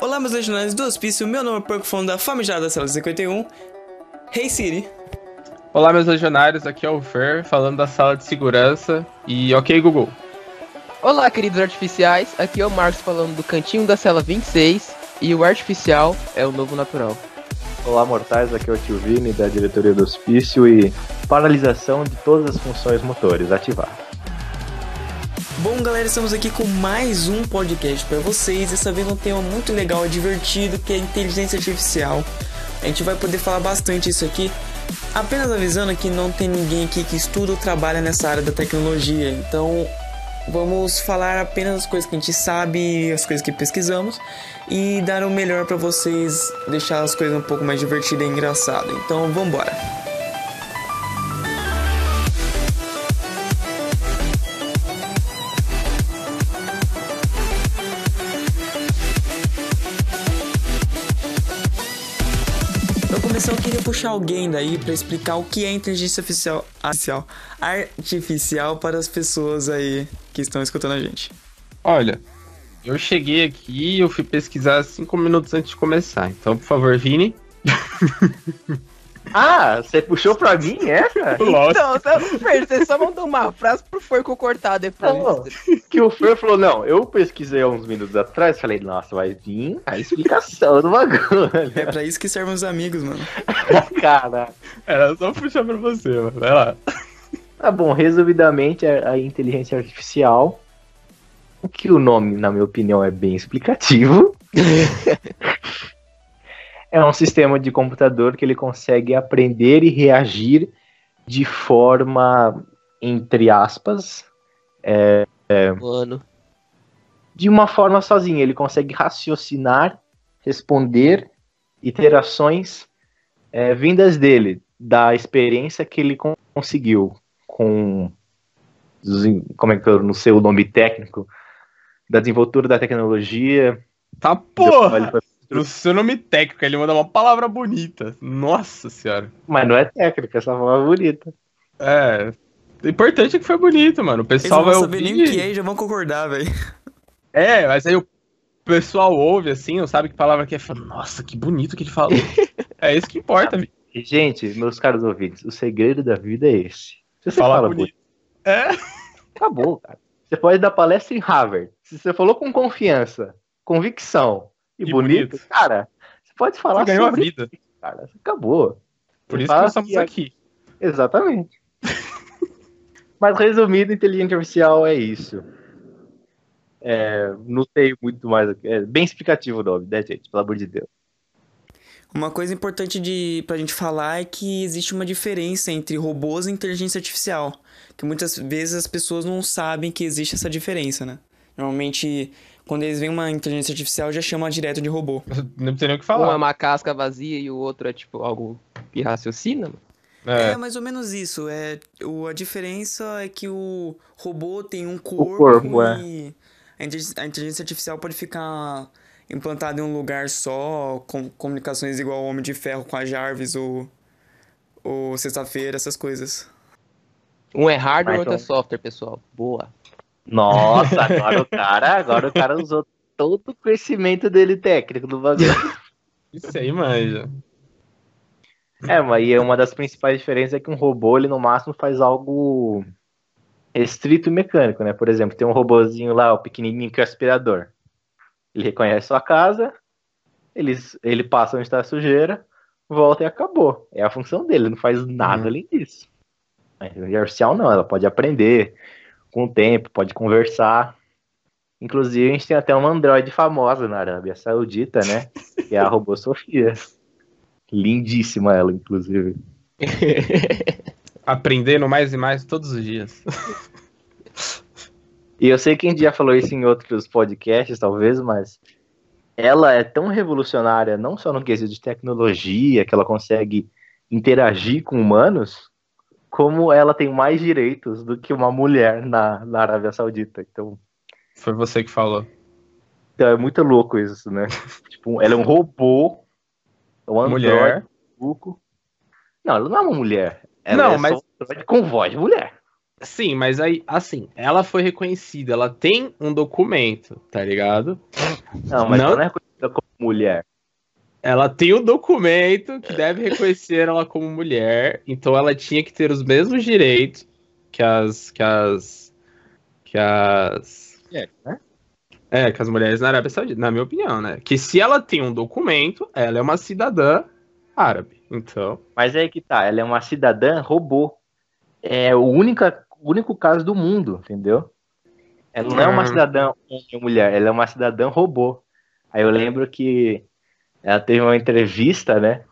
Olá, meus legionários do hospício, meu nome é Porco Fundo da Famigerada Cela 51. Hey Siri. Olá, meus legionários, aqui é o Fer, falando da sala de segurança. E ok, Google. Olá, queridos artificiais, aqui é o Marcos falando do cantinho da cela 26. E o artificial é o novo natural. Olá, mortais, aqui é o Tio Vini, da diretoria do hospício e paralisação de todas as funções motores, ativar. Bom, galera, estamos aqui com mais um podcast para vocês. Dessa vez um tema muito legal e divertido que é inteligência artificial. A gente vai poder falar bastante isso aqui. Apenas avisando que não tem ninguém aqui que estuda ou trabalha nessa área da tecnologia. Então, vamos falar apenas as coisas que a gente sabe, as coisas que pesquisamos e dar o melhor para vocês, deixar as coisas um pouco mais divertidas e engraçadas. Então, vamos embora. Alguém daí para explicar o que é inteligência artificial, artificial, artificial para as pessoas aí que estão escutando a gente. Olha, eu cheguei aqui e eu fui pesquisar cinco minutos antes de começar. Então, por favor, Vini. Ah, você puxou pra mim essa? Então, você, Fer, você só mandou uma frase pro Forco cortar depois. Não, que o Fer falou, não, eu pesquisei há uns minutos atrás, falei, nossa, vai vir a explicação do bagulho. É pra isso que servem os amigos, mano. Cara, Era só puxar pra você, mano. Vai lá. tá bom, resumidamente, a, a inteligência artificial, o que o nome, na minha opinião, é bem explicativo. é um sistema de computador que ele consegue aprender e reagir de forma, entre aspas, Mano. de uma forma sozinho. Ele consegue raciocinar, responder e ter ações é, vindas dele, da experiência que ele con- conseguiu com. Como é que eu não sei o nome técnico? Da desenvoltura da tecnologia. Tá porra! No seu nome técnico, ele manda uma palavra bonita. Nossa senhora. Mas não é técnica, essa palavra bonita. É. O importante é que foi bonito, mano. O Eles pessoal não vão vai saber ouvir. nem o que é e já vão concordar, velho. É, mas aí o pessoal ouve assim, não sabe que palavra que é. Fala, Nossa, que bonito que ele falou. é isso que importa. E, gente, meus caros ouvintes, o segredo da vida é esse. Se você Falar fala bonito. bonito, É. acabou, cara. Você pode dar palestra em Harvard. Se você falou com confiança, convicção e, E bonito, bonito. cara, você pode falar Você ganhou a sobre vida. isso, cara. Acabou. Por Você isso que nós estamos que- aqui. Exatamente. Mas resumido, inteligência artificial é isso. É, não sei muito mais. É bem explicativo o nome, né, gente? Pelo amor de Deus. Uma coisa importante de, pra gente falar é que existe uma diferença entre robôs e inteligência artificial. Que muitas vezes as pessoas não sabem que existe essa diferença, né? Normalmente, quando eles veem uma inteligência artificial, já chamam direto de robô. Não precisa nem o que Um falar. é uma casca vazia e o outro é tipo algo que raciocina. mano. É, É. mais ou menos isso. É, o, a diferença é que o robô tem um corpo, corpo, é. e a inte- a inteligência artificial pode ficar implantada em um lugar só, com comunicações igual o Homem de Ferro com a Jarvis ou, ou Sexta-feira, essas coisas. Um é hardware, Mas outro é então- software, pessoal. Boa. Nossa, agora o cara, agora o cara usou todo o conhecimento dele técnico do bagulho. Isso aí, manja. É, mas e uma das principais diferenças é que um robô, ele no máximo faz algo restrito e mecânico, né? Por exemplo, tem um robozinho lá, o pequenininho que é o aspirador. Ele reconhece sua casa, ele, ele passa onde está a sujeira, volta e acabou. É a função dele, não faz nada Uhum. além disso. A inteligência artificial não, ela pode aprender com o tempo, pode conversar. Inclusive, a gente tem até uma androide famosa na Arábia Saudita, né? Que é a robô Sofia. Lindíssima ela, inclusive. Aprendendo mais e mais todos os dias. E eu sei que a gente já falou isso em outros podcasts, talvez, mas ela é tão revolucionária, não só no quesito de tecnologia, que ela consegue interagir com humanos, como ela tem mais direitos do que uma mulher na, na Arábia Saudita. Então, Foi você que falou. então é muito louco isso, né? tipo, ela é um robô, é um androide Mulher. maluco. Não, ela não é uma mulher. Ela Não, é mas- só um com voz de mulher. Sim, mas aí, assim, ela foi reconhecida, ela tem um documento, tá ligado? Não, mas Não? ela não é reconhecida como mulher? Ela tem o documento que deve reconhecer ela como mulher, então ela tinha que ter os mesmos direitos que as. que as. que as. É, né? É, que as mulheres na Arábia Saudita, na minha opinião, né? Que se ela tem um documento, ela é uma cidadã árabe. Então. Mas aí que tá, ela é uma cidadã robô. É o única, único caso do mundo, entendeu? Ela não é uma Hum. cidadã homem ou mulher, ela é uma cidadã robô. Aí eu lembro que ela teve uma entrevista, né?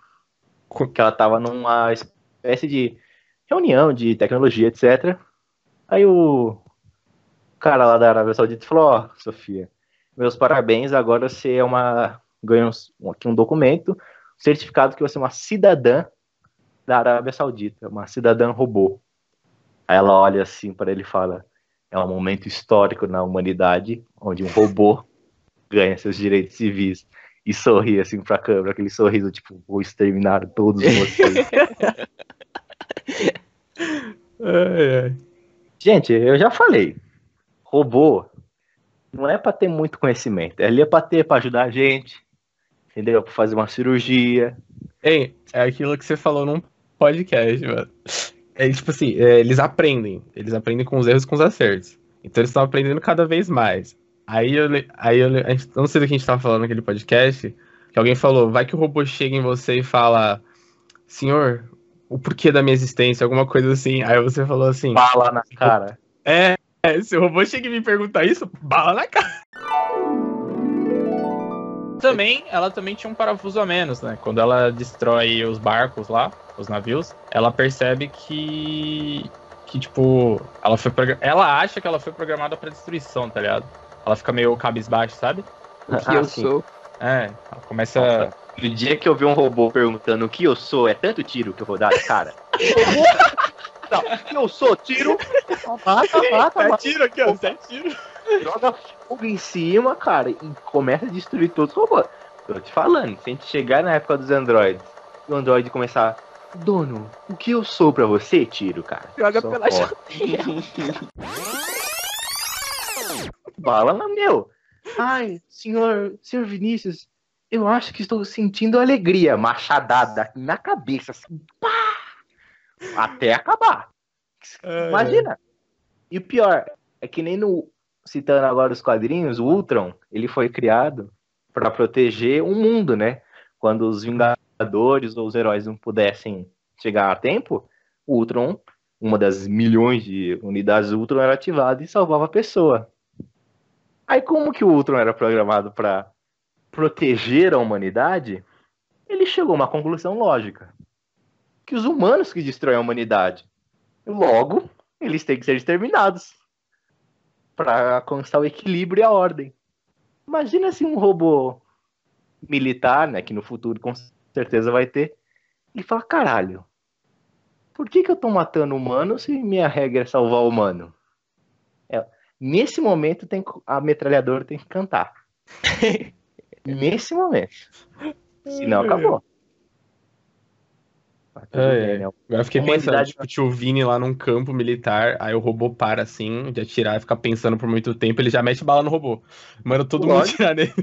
Que ela tava numa espécie de reunião de tecnologia, etc. Aí o cara lá da Arábia Saudita falou, ó, Sofia, meus parabéns, agora você é uma. ganhou um- aqui um documento, certificado que você é uma cidadã da Arábia Saudita, uma cidadã robô. Aí ela olha assim para ele e fala: é um momento histórico na humanidade onde um robô ganha seus direitos civis e sorri assim pra câmera, aquele sorriso tipo, vou exterminar todos vocês. Ai, ai. Gente, eu já falei, robô não é pra ter muito conhecimento, ele é pra ter para ajudar a gente, entendeu? Pra fazer uma cirurgia. Ei, é aquilo que você falou num podcast, mano. É tipo assim, é, eles aprendem. Eles aprendem com os erros e com os acertos. Então eles estão aprendendo cada vez mais. Aí eu, aí eu, não sei do que a gente tava falando naquele podcast, que alguém falou, vai que o robô chega em você e fala, senhor, o porquê da minha existência, alguma coisa assim. Aí você falou assim, Bala na cara. é, é, se o robô chega e me perguntar isso, bala na cara. Também, ela também tinha um parafuso a menos, né? Quando ela destrói os barcos lá, os navios, ela percebe que que tipo, ela foi ela acha que ela foi programada pra destruição, tá ligado? Ela fica meio cabisbaixo, sabe? O que Ah, eu sim. sou. É, ela começa Nossa, No dia que eu vi um robô perguntando o que eu sou, é tanto tiro que eu vou dar, cara. Não, o que eu sou, tiro. Mata, mata, mata. tiro aqui, ó, sete tiro. Joga fogo em cima, cara, e começa a destruir todos os robôs. Tô te falando, se a gente chegar na época dos androids, e o android começar. Dono, o que eu sou pra você, tiro, cara? Joga Só pela fora. Bala na meu. Ai, senhor, senhor Vinícius, eu acho que estou sentindo alegria. Machadada aqui na cabeça, assim, pá! Até acabar. Imagina. E o pior, é que nem no. Citando agora os quadrinhos, o Ultron, ele foi criado para proteger o mundo, né? Quando os Vingadores ou os heróis não pudessem chegar a tempo, o Ultron, uma das milhões de unidades do Ultron, era ativada e salvava a pessoa. Aí, como que o Ultron era programado para proteger a humanidade, ele chegou a uma conclusão lógica: que os humanos que destroem a humanidade. Logo, eles têm que ser exterminados para constar o equilíbrio e a ordem. Imagina se um robô militar, né, que no futuro com certeza vai ter, ele fala: caralho, por que, que eu tô matando humano se minha regra é salvar o humano? É, nesse momento tem, a metralhadora tem que cantar. nesse momento. Senão acabou. É, bem, é. Agora eu fiquei pensando, humanidade- tipo, o tio Vini lá num campo militar, aí o robô para assim, de atirar e fica pensando por muito tempo, ele já mete bala no robô. Manda todo mundo Lógico. atirar nele.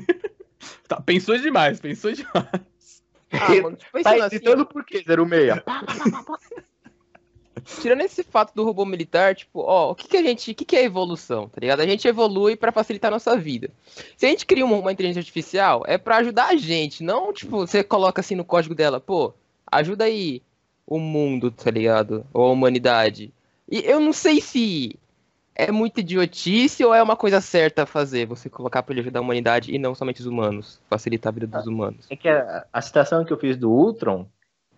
Tá, pensou demais, pensou demais. Ah, mano, tipo, Tá pensando assim, por quê, 06? Tirando esse fato do robô militar, tipo, ó, o que que a gente, o que que é evolução, tá ligado? A gente evolui pra facilitar a nossa vida. Se a gente cria uma, uma inteligência artificial, é pra ajudar a gente, não, tipo, você coloca assim no código dela, pô, ajuda aí o mundo, tá ligado? Ou a humanidade. E eu não sei se é muito idiotice ou é uma coisa certa a fazer, você colocar pra ele ajudar a humanidade e não somente os humanos, facilitar a vida dos humanos. É que a, a citação que eu fiz do Ultron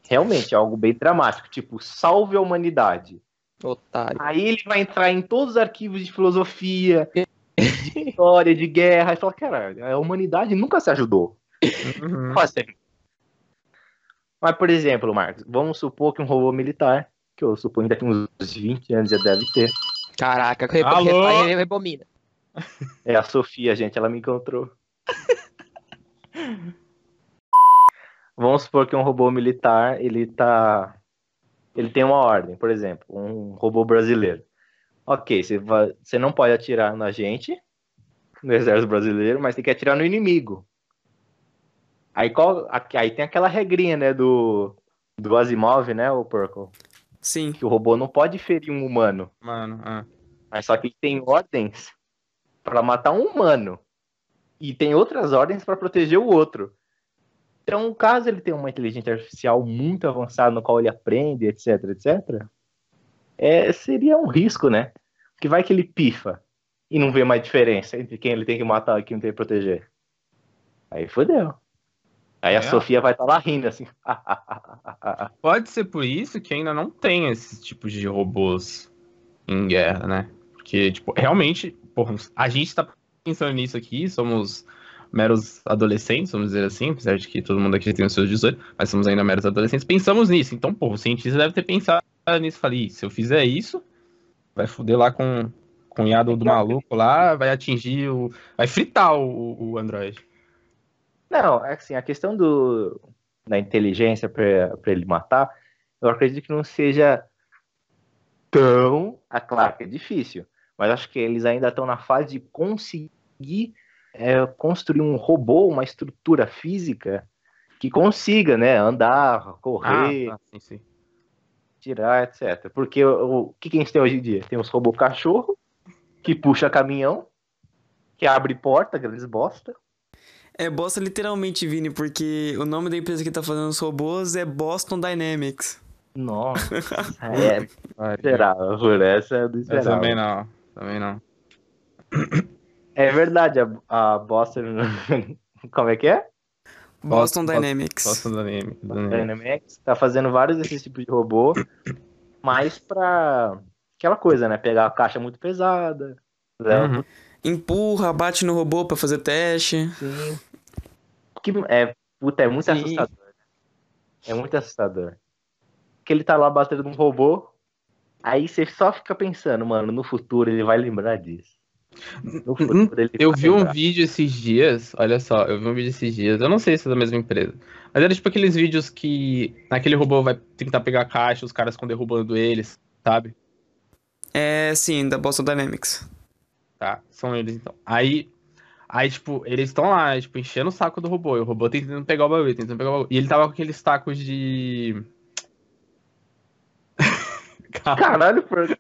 realmente é algo bem dramático, tipo, salve a humanidade. Otário. Aí ele vai entrar em todos os arquivos de filosofia, de história, de guerra, e fala, caralho, a humanidade nunca se ajudou. Uhum. Mas, por exemplo, Marcos, vamos supor que um robô militar, que eu suponho que daqui uns 20 anos já deve ter, Caraca, rebo- Alô? rebo- rebomina. é a Sofia, gente, ela me encontrou. Vamos supor que um robô militar, ele tá. Ele tem uma ordem, por exemplo, um robô brasileiro. Ok, você, vai- você não pode atirar na gente, no exército brasileiro, mas tem que atirar no inimigo. Aí, qual, aí tem aquela regrinha, né, do, do Asimov, né, o Purple? Sim. Que o robô não pode ferir um humano. Mano, ah. Mas só que tem ordens pra matar um humano. E tem outras ordens pra proteger o outro. Então, caso ele tenha uma inteligência artificial muito avançada, no qual ele aprende, etc, etc, é, seria um risco, né? Que vai que ele pifa e não vê mais diferença entre quem ele tem que matar e quem tem que proteger. Aí fodeu. Aí a É. Sofia vai estar lá rindo assim. Pode ser por isso que ainda não tem esses tipos de robôs em guerra, né? Porque, tipo, realmente, porra, a gente tá pensando nisso aqui, somos meros adolescentes, vamos dizer assim, apesar de que todo mundo aqui tem os seus 18, mas somos ainda meros adolescentes, pensamos nisso. Então, porra, o cientista deve ter pensado nisso. Falei, "Ih, se eu fizer isso, vai foder lá com o cunhado do maluco lá, vai atingir o. Vai fritar o, o Android. Não, é assim, a questão do, da inteligência pra ele matar, eu acredito que não seja tão. Ah, claro que é difícil, mas acho que eles ainda estão na fase de conseguir é, construir um robô, uma estrutura física que consiga, né, andar, correr, Ah, tá, sim, sim. tirar, etc. Porque o, o que, que a gente tem hoje em dia? Tem os robôs cachorro, que puxa caminhão, que abre porta, grandes bosta. É bosta literalmente, Vini, porque o nome da empresa que tá fazendo os robôs é Boston Dynamics. Nossa, é Vai, esperável, por essa é do Eu esperável. também não, também não. É verdade, a, a Boston. Como é que é? Boston Boston- Dynamics. Do anime. Dynamics tá fazendo vários desses tipos de robô, mas pra aquela coisa, né? Pegar a caixa muito pesada. né? Uhum. Empurra, bate no robô pra fazer teste. Sim. Que é, puta, é muito Sim. assustador. né? É muito assustador. Que ele tá lá batendo num robô, aí você só fica pensando, mano, no futuro ele vai lembrar disso. Eu vai vi um vídeo esses dias, olha só, eu vi um vídeo esses dias, eu não sei se é da mesma empresa, mas era tipo aqueles vídeos que naquele robô vai tentar pegar a caixa, os caras ficam derrubando eles, sabe? É, sim, da Boston Dynamics. Tá, são eles então. Aí, aí tipo, eles estão lá, tipo, enchendo o saco do robô, e o robô tentando pegar o bagulho, tentando pegar o bagulho. E ele tava com aqueles tacos de. calma, Caralho, por...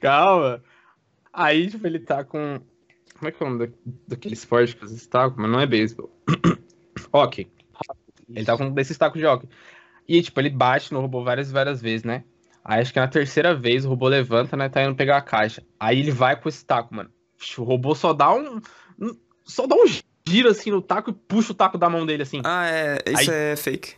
calma. Aí, tipo, ele tá com. Como é que é o nome da- daquele esporte que vocês tacos? Mas não é beisebol. ok. Ele tá com um desses tacos de hockey. E, tipo, ele bate no robô várias várias vezes, né? Aí acho que na terceira vez o robô levanta, né? Tá indo pegar a caixa. Aí ele vai com esse taco, mano. O robô só dá um. um- Só dá um giro assim no taco e puxa o taco da mão dele assim. Ah, é, isso Aí- é fake.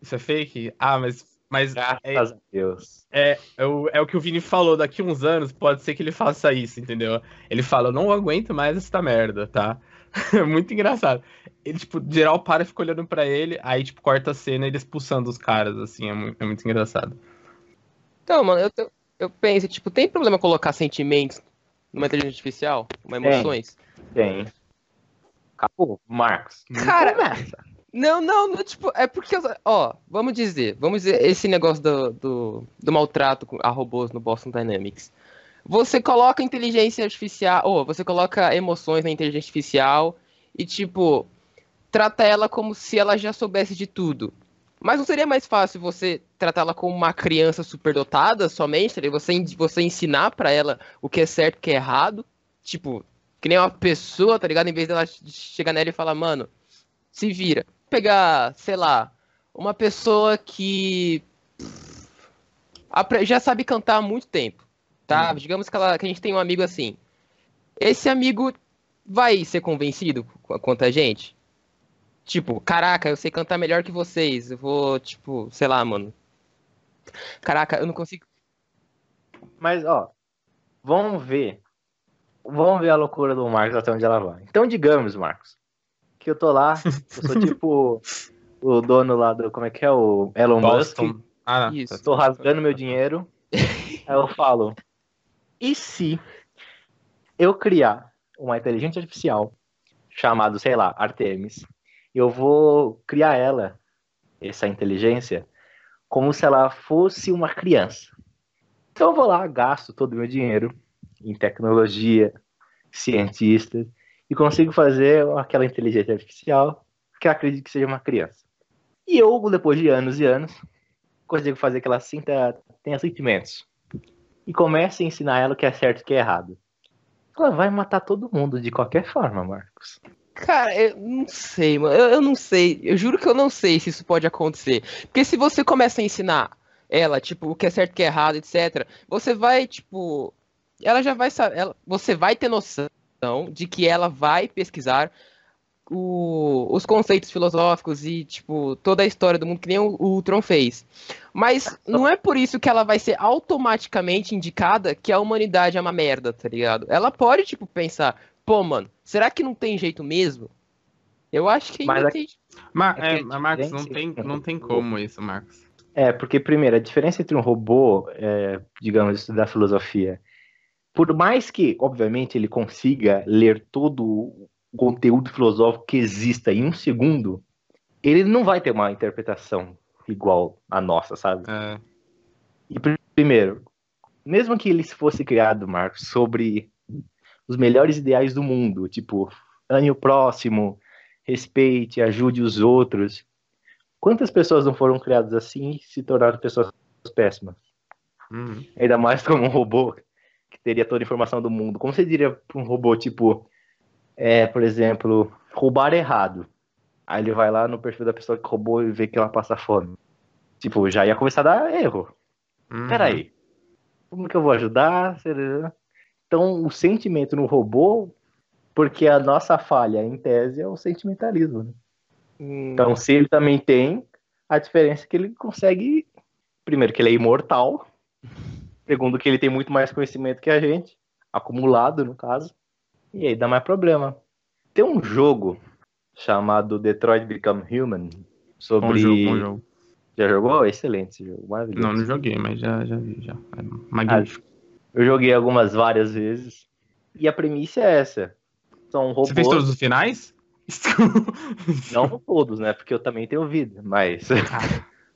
Isso é fake? Ah, mas. Mas é, Graças a Deus. é, é, o, é o que o Vini falou, daqui uns anos pode ser que ele faça isso, entendeu? Ele fala, eu não aguento mais essa merda, tá? É muito engraçado. Ele, tipo, geral para e fica olhando pra ele, aí, tipo, corta a cena ele expulsando os caras, assim, é muito, é muito engraçado. Então, mano, eu, te- eu penso, tipo, tem problema colocar sentimentos numa inteligência artificial? Uma Tem. emoções? Tem. Acabou, Marcos. Cara, começa. Não, não, não, tipo, é porque, ó, vamos dizer, vamos dizer, esse negócio do, do, do maltrato a robôs no Boston Dynamics. Você coloca inteligência artificial, ou você coloca emoções na inteligência artificial e, tipo, trata ela como se ela já soubesse de tudo. Mas não seria mais fácil você tratá-la como uma criança superdotada somente, você, você ensinar pra ela o que é certo e o que é errado? Tipo, que nem uma pessoa, tá ligado? Em vez dela chegar nela e falar, mano, se vira. Pegar, sei lá, uma pessoa que já sabe cantar há muito tempo, tá? Digamos que, ela, que a gente tem um amigo assim. Esse amigo vai ser convencido qu- quanto a gente? Tipo, caraca, eu sei cantar melhor que vocês. Eu vou, tipo, sei lá, mano. Caraca, eu não consigo. Mas, ó, vamos ver. Vamos ver a loucura do Marcos até onde ela vai. Então, digamos, Marcos, que eu tô lá, eu sou tipo o dono lá do. Como é que é? O Elon Musk. Boston. Ah, não. Isso. Estou rasgando meu dinheiro. Aí eu falo: e se eu criar uma inteligência artificial chamada, sei lá, Artemis, e eu vou criar ela, essa inteligência, como se ela fosse uma criança. Então eu vou lá, gasto todo o meu dinheiro em tecnologia, cientistas, e consigo fazer aquela inteligência artificial que ela acredite que seja uma criança. E eu, depois de anos e anos, consigo fazer que ela sinta, tenha sentimentos. E comece a ensinar ela o que é certo e o que é errado. Ela vai matar todo mundo de qualquer forma, Marcos. Cara, eu não sei, mano. Eu, eu não sei. Eu juro que eu não sei se isso pode acontecer. Porque se você começa a ensinar ela, tipo, o que é certo e o que é errado, etc., você vai, tipo. Ela já vai saber. Ela, você vai ter noção de que ela vai pesquisar o, os conceitos filosóficos e, tipo, toda a história do mundo, que nem o, o Tron fez. Mas não é por isso que ela vai ser automaticamente indicada que a humanidade é uma merda, tá ligado? Ela pode, tipo, pensar, pô, mano, será que não tem jeito mesmo? Eu acho que Mas ainda aqui- tem. É é, Marcos, não tem, não tem como isso, Marcos. É, porque, primeiro, a diferença entre um robô, é, digamos, estudar filosofia, por mais que, obviamente, ele consiga ler todo o conteúdo filosófico que exista em um segundo, ele não vai ter uma interpretação igual a nossa, sabe? É, E, pr- primeiro, mesmo que ele fosse criado, Marcos, sobre os melhores ideais do mundo, tipo, ame o próximo, respeite, ajude os outros, quantas pessoas não foram criadas assim e se tornaram pessoas péssimas? uhum. Ainda mais como um robô teria toda a informação do mundo. Como você diria para um robô, tipo, é, por exemplo, roubar errado? Aí ele vai lá no perfil da pessoa que roubou e vê que ela passa fome. Tipo, já ia começar a dar erro. Uhum. Peraí, como que eu vou ajudar? Então, o sentimento no robô, porque a nossa falha, em tese, é o sentimentalismo. Né? Hum, Então, se ele também tem, a diferença é que ele consegue. Primeiro, que ele é imortal. Segundo, que ele tem muito mais conhecimento que a gente, acumulado, no caso. E aí dá mais problema. Tem um jogo chamado Detroit Become Human. Sobre. Bom jogo, bom jogo. Já jogou? Excelente esse jogo, maravilhoso. Não, não joguei, mas já, já vi, já. É magnífico. Eu joguei algumas várias vezes. E a premissa é essa. São robôs. Você fez todos os finais? Não todos, né? Porque eu também tenho vida, mas.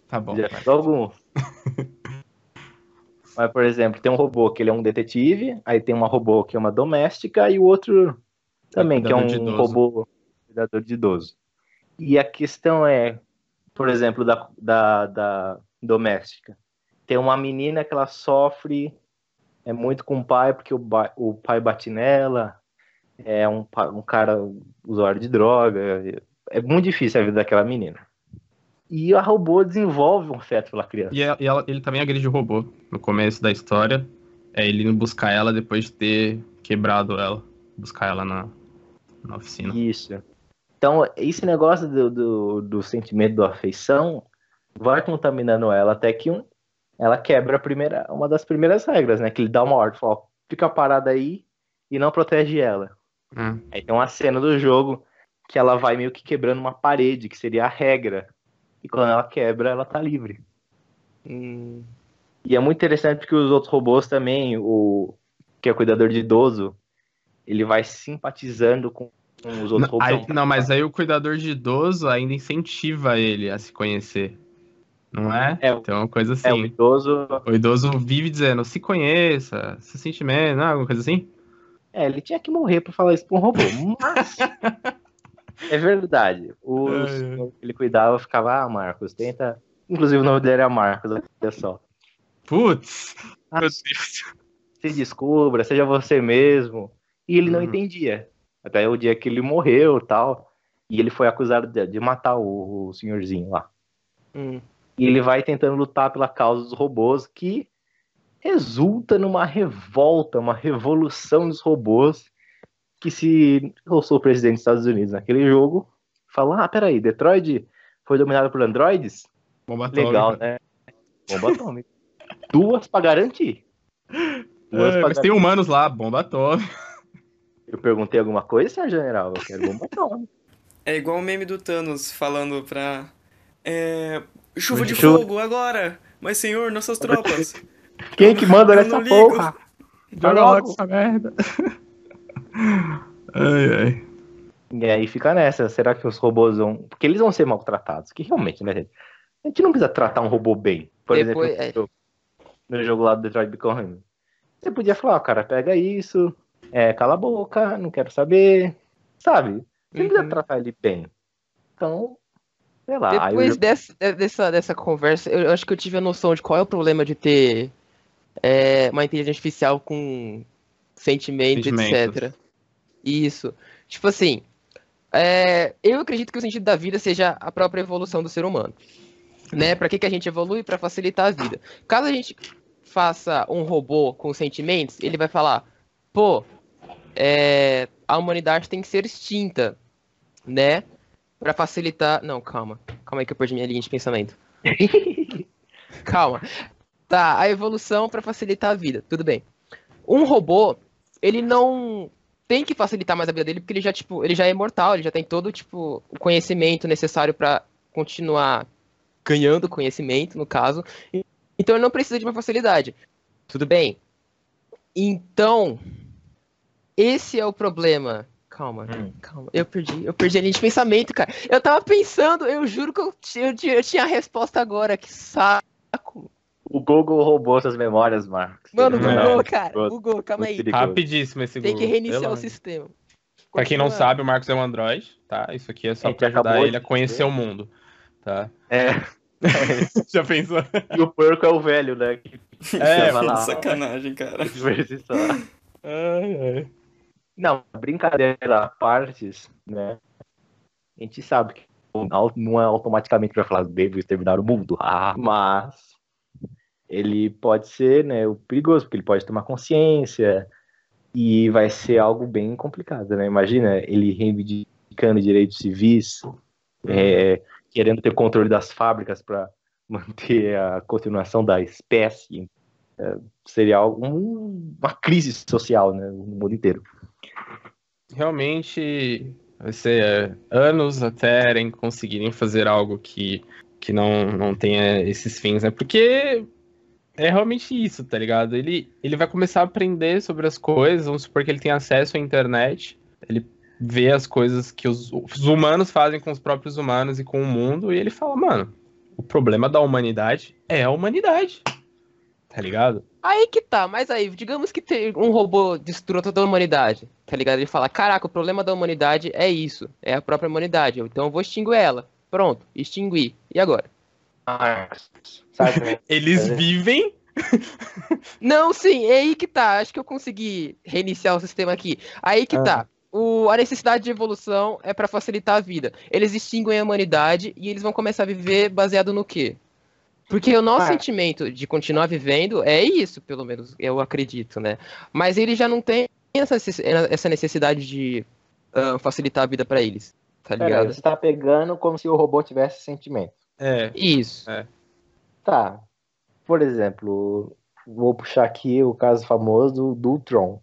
Tá bom. Já fiz alguns. Mas, por exemplo, tem um robô que ele é um detetive, aí tem uma robô que é uma doméstica e o outro também, que é um robô cuidador de idoso. E a questão é, por exemplo, da, da, da doméstica. Tem uma menina que ela sofre é muito com o pai, porque o, o pai bate nela, é um, um cara usuário de droga. É muito difícil a vida daquela menina. E a robô desenvolve um afeto pela criança. E, ela- e ela- ele também agride o robô no começo da história. É ele indo buscar ela depois de ter quebrado ela. Buscar ela na, na oficina. Isso. Então, esse negócio do, do, do sentimento da afeição vai contaminando ela até que um, ela quebra a primeira, uma das primeiras regras, né? Que ele dá uma ordem, fala, ó, fica parada aí e não protege ela. É. Aí tem uma cena do jogo que ela vai meio que quebrando uma parede, que seria a regra. E quando ela quebra, ela tá livre. hum, E é muito interessante porque os outros robôs também, o que é o cuidador de idoso, ele vai simpatizando com os outros Não, robôs. aí- não, mas aí o cuidador de idoso ainda incentiva ele a se conhecer. Não é? É, Então é uma coisa É, o assim. idoso O idoso vive dizendo, se conheça, se sentimento, não é? Alguma coisa assim? É, ele tinha que morrer pra falar isso pra um robô. Mas. é verdade. O que ele cuidava ficava, ah, Marcos, tenta. Inclusive o nome dele era Marcos, olha só. Putz! Ah, Meu Deus. Se descubra, seja você mesmo. E ele não Uhum. entendia. Até o dia que ele morreu e tal. E ele foi acusado de, de matar o, o senhorzinho lá. hum. E ele vai tentando lutar pela causa dos robôs, que resulta numa revolta, uma revolução dos robôs. Que se eu sou o presidente dos Estados Unidos naquele jogo, fala, ah, peraí, Detroit foi dominado por androides? Bomba Legal, atômica. né? Bomba atômica. Duas pra garantir. Duas É, pra mas tem humanos lá, bomba atômica. Eu perguntei alguma coisa, senhor general? Eu quero bomba atômica. É igual o meme do Thanos falando pra. É. Chuva de Chuva. fogo agora! Mas senhor, nossas tropas! Quem que manda nessa porra? Joga logo essa merda. Ai, ai. E aí fica nessa, será que os robôs vão. Porque eles vão ser maltratados, que realmente, né, gente? A gente não precisa tratar um robô bem. Por Depois- exemplo, é. no jogo- lá do Detroit Become Human. Você podia falar, ó, cara, pega isso, é, cala a boca, não quero saber. Sabe? Você não precisa Uhum. tratar ele bem. Então, sei lá. Depois eu- dessa, dessa, dessa conversa, eu acho que eu tive a noção de qual é o problema de ter é, uma inteligência artificial com sentimentos, Sentimentos. etc. Isso. Tipo assim, é, eu acredito que o sentido da vida seja a própria evolução do ser humano. Né? Pra que, que a gente evolui? Pra facilitar a vida. Caso a gente faça um robô com sentimentos, ele vai falar, pô, é, a humanidade tem que ser extinta, né? Pra facilitar. Não, calma. Calma aí que eu perdi minha linha de pensamento. Calma. Tá, a evolução pra facilitar a vida. Tudo bem. Um robô, ele não tem que facilitar mais a vida dele porque ele já tipo, ele já é imortal, ele já tem todo tipo o conhecimento necessário pra continuar ganhando conhecimento, no caso. Então ele não precisa de uma facilidade. Tudo bem. Então, esse é o problema. Calma, Hum. calma. Eu perdi, eu perdi a linha de pensamento, cara. Eu tava pensando, eu juro que eu, eu eu tinha a resposta agora. Que saco. O Google roubou suas memórias, Marcos. Mano, Não, Google, cara. Perigoso. Google, calma aí. Rapidíssimo esse Tem que Google, reiniciar pelo o sistema. Pra quem não Continua. sabe, o Marcos é um Android, tá? Isso aqui é só pra ajudar ele a conhecer dizer. o mundo, tá? É. Já pensou? E o porco é o velho, né? Que É, lá. sacanagem, cara. Ai, ai. Não, brincadeira à partes, né? A gente sabe que não é automaticamente para falar devo exterminar o mundo, ah, mas ele pode ser, né, o perigoso, porque ele pode tomar consciência e vai ser algo bem complicado, né? Imagina ele reivindicando direitos civis, é, querendo ter controle das fábricas para manter a continuação da espécie. É, seria algo, um- uma crise social, né, no mundo inteiro. Realmente vai ser é, anos até em conseguirem fazer algo que, que não, não tenha esses fins, né? Porque é realmente isso, tá ligado? Ele, ele vai começar a aprender sobre as coisas, vamos supor que ele tem acesso à internet, ele vê as coisas que os, os humanos fazem com os próprios humanos e com o mundo, e ele fala, mano, o problema da humanidade é a humanidade. Tá ligado? Aí que tá, mas aí, digamos que tem um robô destrua toda a humanidade, tá ligado? Ele fala, caraca, o problema da humanidade é isso, é a própria humanidade, então eu vou extinguir ela. Pronto, extingui. E agora? Sabe? Eles É. vivem. Não, sim, é aí que tá. Acho que eu consegui reiniciar o sistema aqui. Aí que Ah. tá. O, a necessidade de evolução é pra facilitar a vida. Eles extinguem a humanidade e eles vão começar a viver baseado no quê? Porque o nosso Ah. sentimento de continuar vivendo é isso, pelo menos eu acredito, né? Mas eles já não têm essa, essa necessidade de ah, facilitar a vida pra eles, tá Pera ligado? você tá pegando como se o robô tivesse sentimento. É, Isso. Tá. Por exemplo, vou puxar aqui o caso famoso do, do Tron.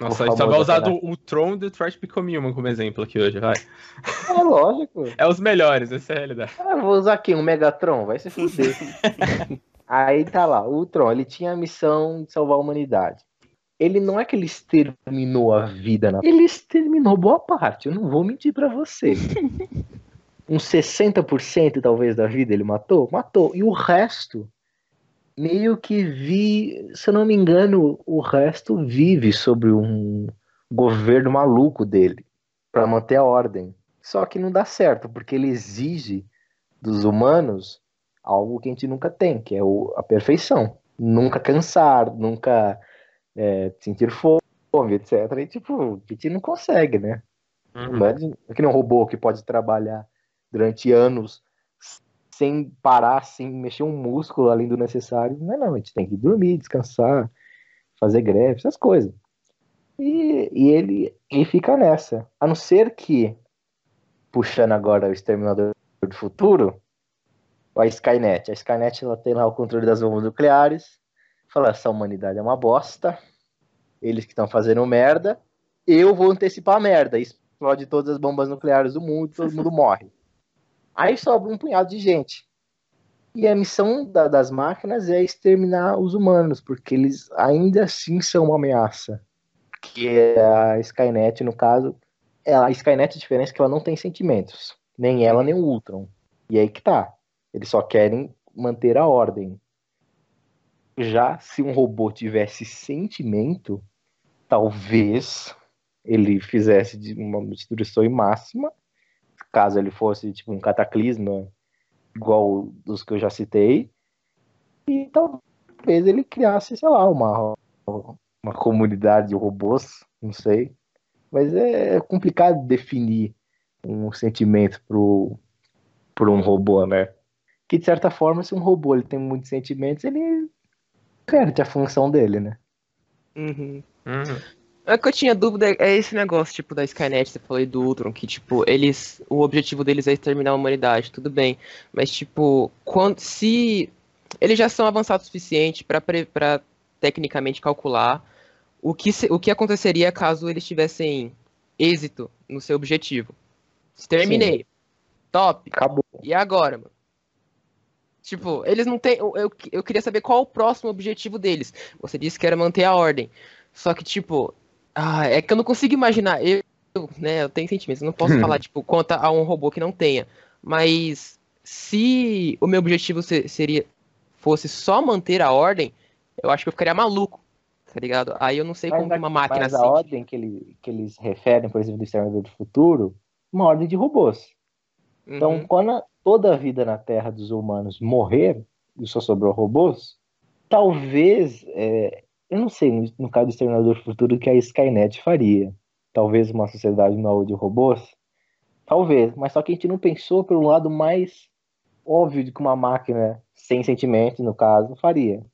Nossa, a gente só vai usar do, o Tron do Detroit Become Human como exemplo aqui hoje, vai. É lógico. É os melhores, essa é a realidade. Ah, vou usar aqui um Megatron, vai se fuder. Aí tá lá, o Tron, ele tinha a missão de salvar a humanidade. Ele não é que ele exterminou a vida, na... ele exterminou boa parte, eu não vou mentir pra você. Uns 60% talvez da vida ele matou? Matou. E o resto, meio que vi, se eu não me engano, o resto vive sobre um governo maluco dele, pra manter a ordem. Só que não dá certo, porque ele exige dos humanos algo que a gente nunca tem, que é o- a perfeição. Nunca cansar, nunca é, sentir fome, etc. E, tipo, a gente não consegue, né? Não de- não é que nem um robô que pode trabalhar durante anos sem parar, sem mexer um músculo além do necessário. Não não, a gente tem que dormir, descansar, fazer greve, essas coisas. E, e ele, ele fica nessa. A não ser que, puxando agora o Exterminador do Futuro, a Skynet. A Skynet ela tem lá o controle das bombas nucleares. Fala, essa humanidade é uma bosta. Eles que estão fazendo merda. Eu vou antecipar a merda. Explode todas as bombas nucleares do mundo, todo mundo morre. Aí sobra um punhado de gente. E a missão da- das máquinas é exterminar os humanos, porque eles ainda assim são uma ameaça. Que é a Skynet, no caso. Ela, a Skynet, a diferença é que ela não tem sentimentos. Nem ela, nem o Ultron. E aí que tá. Eles só querem manter a ordem. Já se um robô tivesse sentimento, talvez ele fizesse uma destruição máxima, caso ele fosse tipo um cataclisma igual dos que eu já citei. E talvez ele criasse, sei lá, uma, uma comunidade de robôs, não sei. Mas é complicado definir um sentimento pro, pro um robô, né? Que de certa forma, se um robô ele tem muitos sentimentos, ele perde a função dele, né? Uhum. Uhum. É que eu tinha dúvida é esse negócio, tipo, da Skynet, você falou do Ultron, que, tipo, eles. O objetivo deles é exterminar a humanidade, tudo bem. Mas, tipo, quando, se eles já são avançados o suficiente pra tecnicamente calcular o que, se- o que aconteceria caso eles tivessem êxito no seu objetivo. Exterminei. Top. Acabou. E agora, mano? Tipo, eles não têm. Eu, eu, eu queria saber qual o próximo objetivo deles. Você disse que era manter a ordem. Só que, tipo. Ah, é que eu não consigo imaginar. Eu, né, eu tenho sentimentos. Eu não posso falar, tipo, conta a um robô que não tenha. Mas se o meu objetivo se- seria fosse só manter a ordem, eu acho que eu ficaria maluco. Tá ligado? Aí eu não sei como que uma máquina mas a sente. ordem que, ele, que eles referem, por exemplo, do Exterminador do Futuro, uma ordem de robôs. Então, Uhum. quando a- toda a vida na Terra dos humanos morrer e só sobrou robôs, talvez, é, eu não sei, no, caso do Exterminador do Futuro, o que a Skynet faria. Talvez uma sociedade nova de robôs? Talvez, mas só que a gente não pensou pelo lado mais óbvio de que uma máquina sem sentimentos, no caso, faria.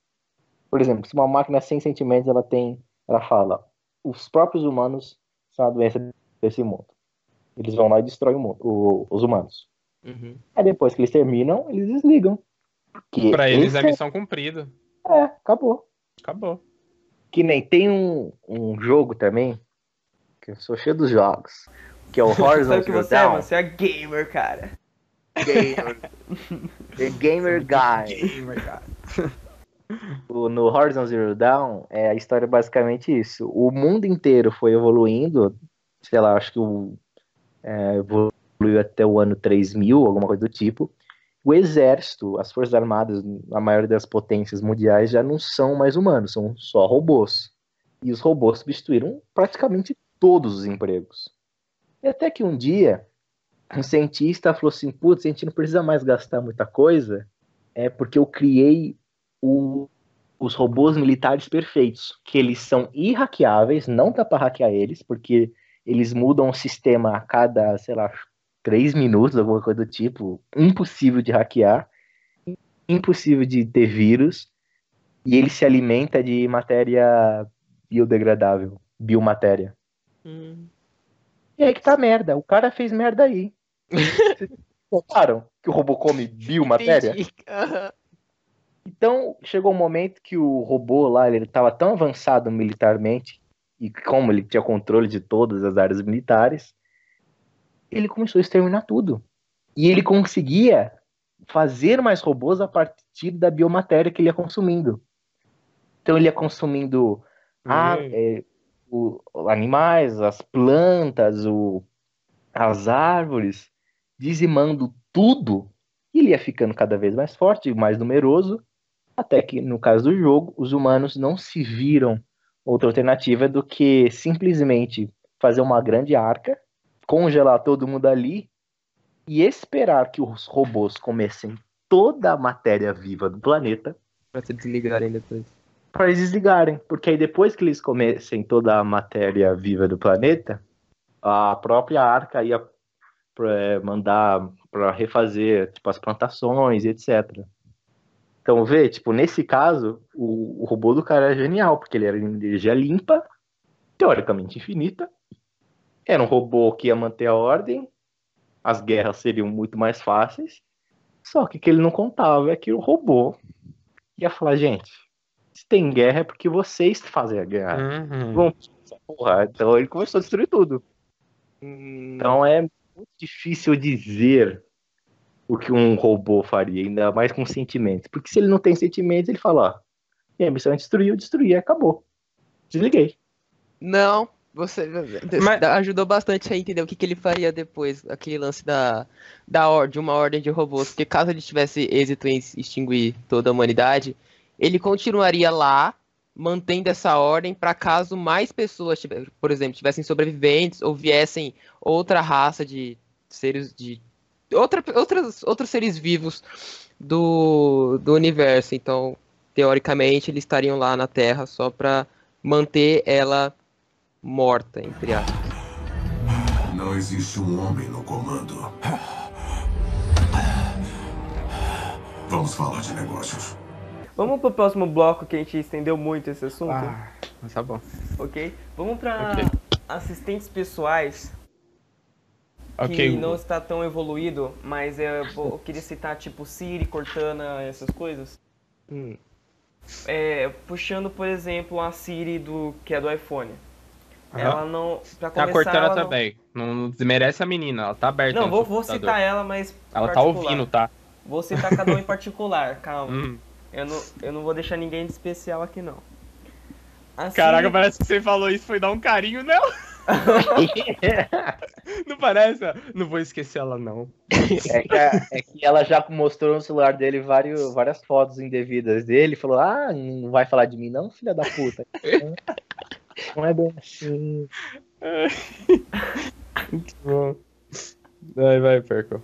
Por exemplo, se uma máquina sem sentimentos, ela tem, ela fala, os próprios humanos são a doença desse mundo. Eles vão lá e destroem o mundo, o- os humanos. Uhum. Aí depois que eles terminam, eles desligam. Pra eles esse é missão cumprida. é, acabou. Acabou. Que nem tem um, um jogo também, que eu sou cheio dos jogos, que é o Horizon Sabe o que Zero você é? Você é gamer, cara. Gamer, The Gamer Guy. O- no Horizon Zero Dawn, é, a história é basicamente isso. O mundo inteiro foi evoluindo, sei lá, acho que o, é, evoluiu até o ano 3000, alguma coisa do tipo. O exército, as forças armadas, a maioria das potências mundiais já não são mais humanos, são só robôs. E os robôs substituíram praticamente todos os empregos. E até que um dia, um cientista falou assim: putz, a gente não precisa mais gastar muita coisa, é porque eu criei o- os robôs militares perfeitos, que eles são irraqueáveis, não dá para hackear eles, porque eles mudam o sistema a cada, sei lá, três minutos, alguma coisa do tipo, impossível de hackear, impossível de ter vírus, e ele se alimenta de matéria biodegradável, biomatéria. Hum. E aí que tá a merda, o cara fez merda aí. Vocês notaram que o robô come biomatéria? Então, chegou um momento que o robô lá, ele estava tão avançado militarmente, e como ele tinha controle de todas as áreas militares, ele começou a exterminar tudo. E ele conseguia fazer mais robôs a partir da biomatéria que ele ia consumindo. Então, ele ia consumindo a- Hum. é, o- animais, as plantas, o- as árvores, dizimando tudo. E ele ia ficando cada vez mais forte, mais numeroso, até que, no caso do jogo, os humanos não se viram outra alternativa do que simplesmente fazer uma grande arca, congelar todo mundo ali e esperar que os robôs comessem toda a matéria viva do planeta Pra se desligarem depois. para eles desligarem. Porque aí depois que eles comessem toda a matéria viva do planeta, a própria arca ia pra, mandar para refazer tipo, as plantações e etc. Então, vê, tipo, nesse caso, o, o robô do cara é genial, porque ele era energia limpa, teoricamente infinita. Era um robô que ia manter a ordem, as guerras seriam muito mais fáceis. Só que o que ele não contava é que o robô ia falar, gente, se tem guerra é porque vocês fazem a guerra. Uhum. Vamos, porra. Então ele começou a destruir tudo. Hum, Então é muito difícil dizer o que um robô faria, ainda mais com sentimentos. Porque se ele não tem sentimentos, ele fala, ó, minha missão é destruir, eu destruí, acabou. Desliguei. Não, você Mas- ajudou bastante a entender o que, que ele faria depois, aquele lance da, da or- de uma ordem de robôs. Porque caso ele tivesse êxito em extinguir toda a humanidade, ele continuaria lá, mantendo essa ordem para caso mais pessoas, por exemplo, tivessem sobreviventes ou viessem outra raça de seres de outra, outras, outros seres vivos do, do universo. Então, teoricamente, eles estariam lá na Terra só para manter ela morta, entre aspas. Não existe um homem no comando. Vamos falar de negócios. Vamos pro próximo bloco que a gente estendeu muito esse assunto, Ah, tá bom. ok? Vamos pra Ok. assistentes pessoais que Ok, não está tão evoluído, mas eu, eu queria citar tipo Siri, Cortana, essas coisas. Hum. É, puxando, por exemplo, a Siri do que é do iPhone. Aham. Ela não, pra Tá começar, cortando ela não- também. Não... não desmerece a menina, ela tá aberta. Não, vou, vou citar ela, mas Ela tá ouvindo, tá? Vou citar cada um em particular, calma. Hum. Eu não, eu não vou deixar ninguém de especial aqui, não. A Caraca, parece que você falou isso, foi dar um carinho nela. Não parece? Não vou esquecer ela, não. É que, a- é que ela já mostrou no celular dele vários, várias fotos indevidas dele e falou: Ah, não vai falar de mim, não, filha da puta. Não é bem assim. Muito bom. Vai, vai, perco.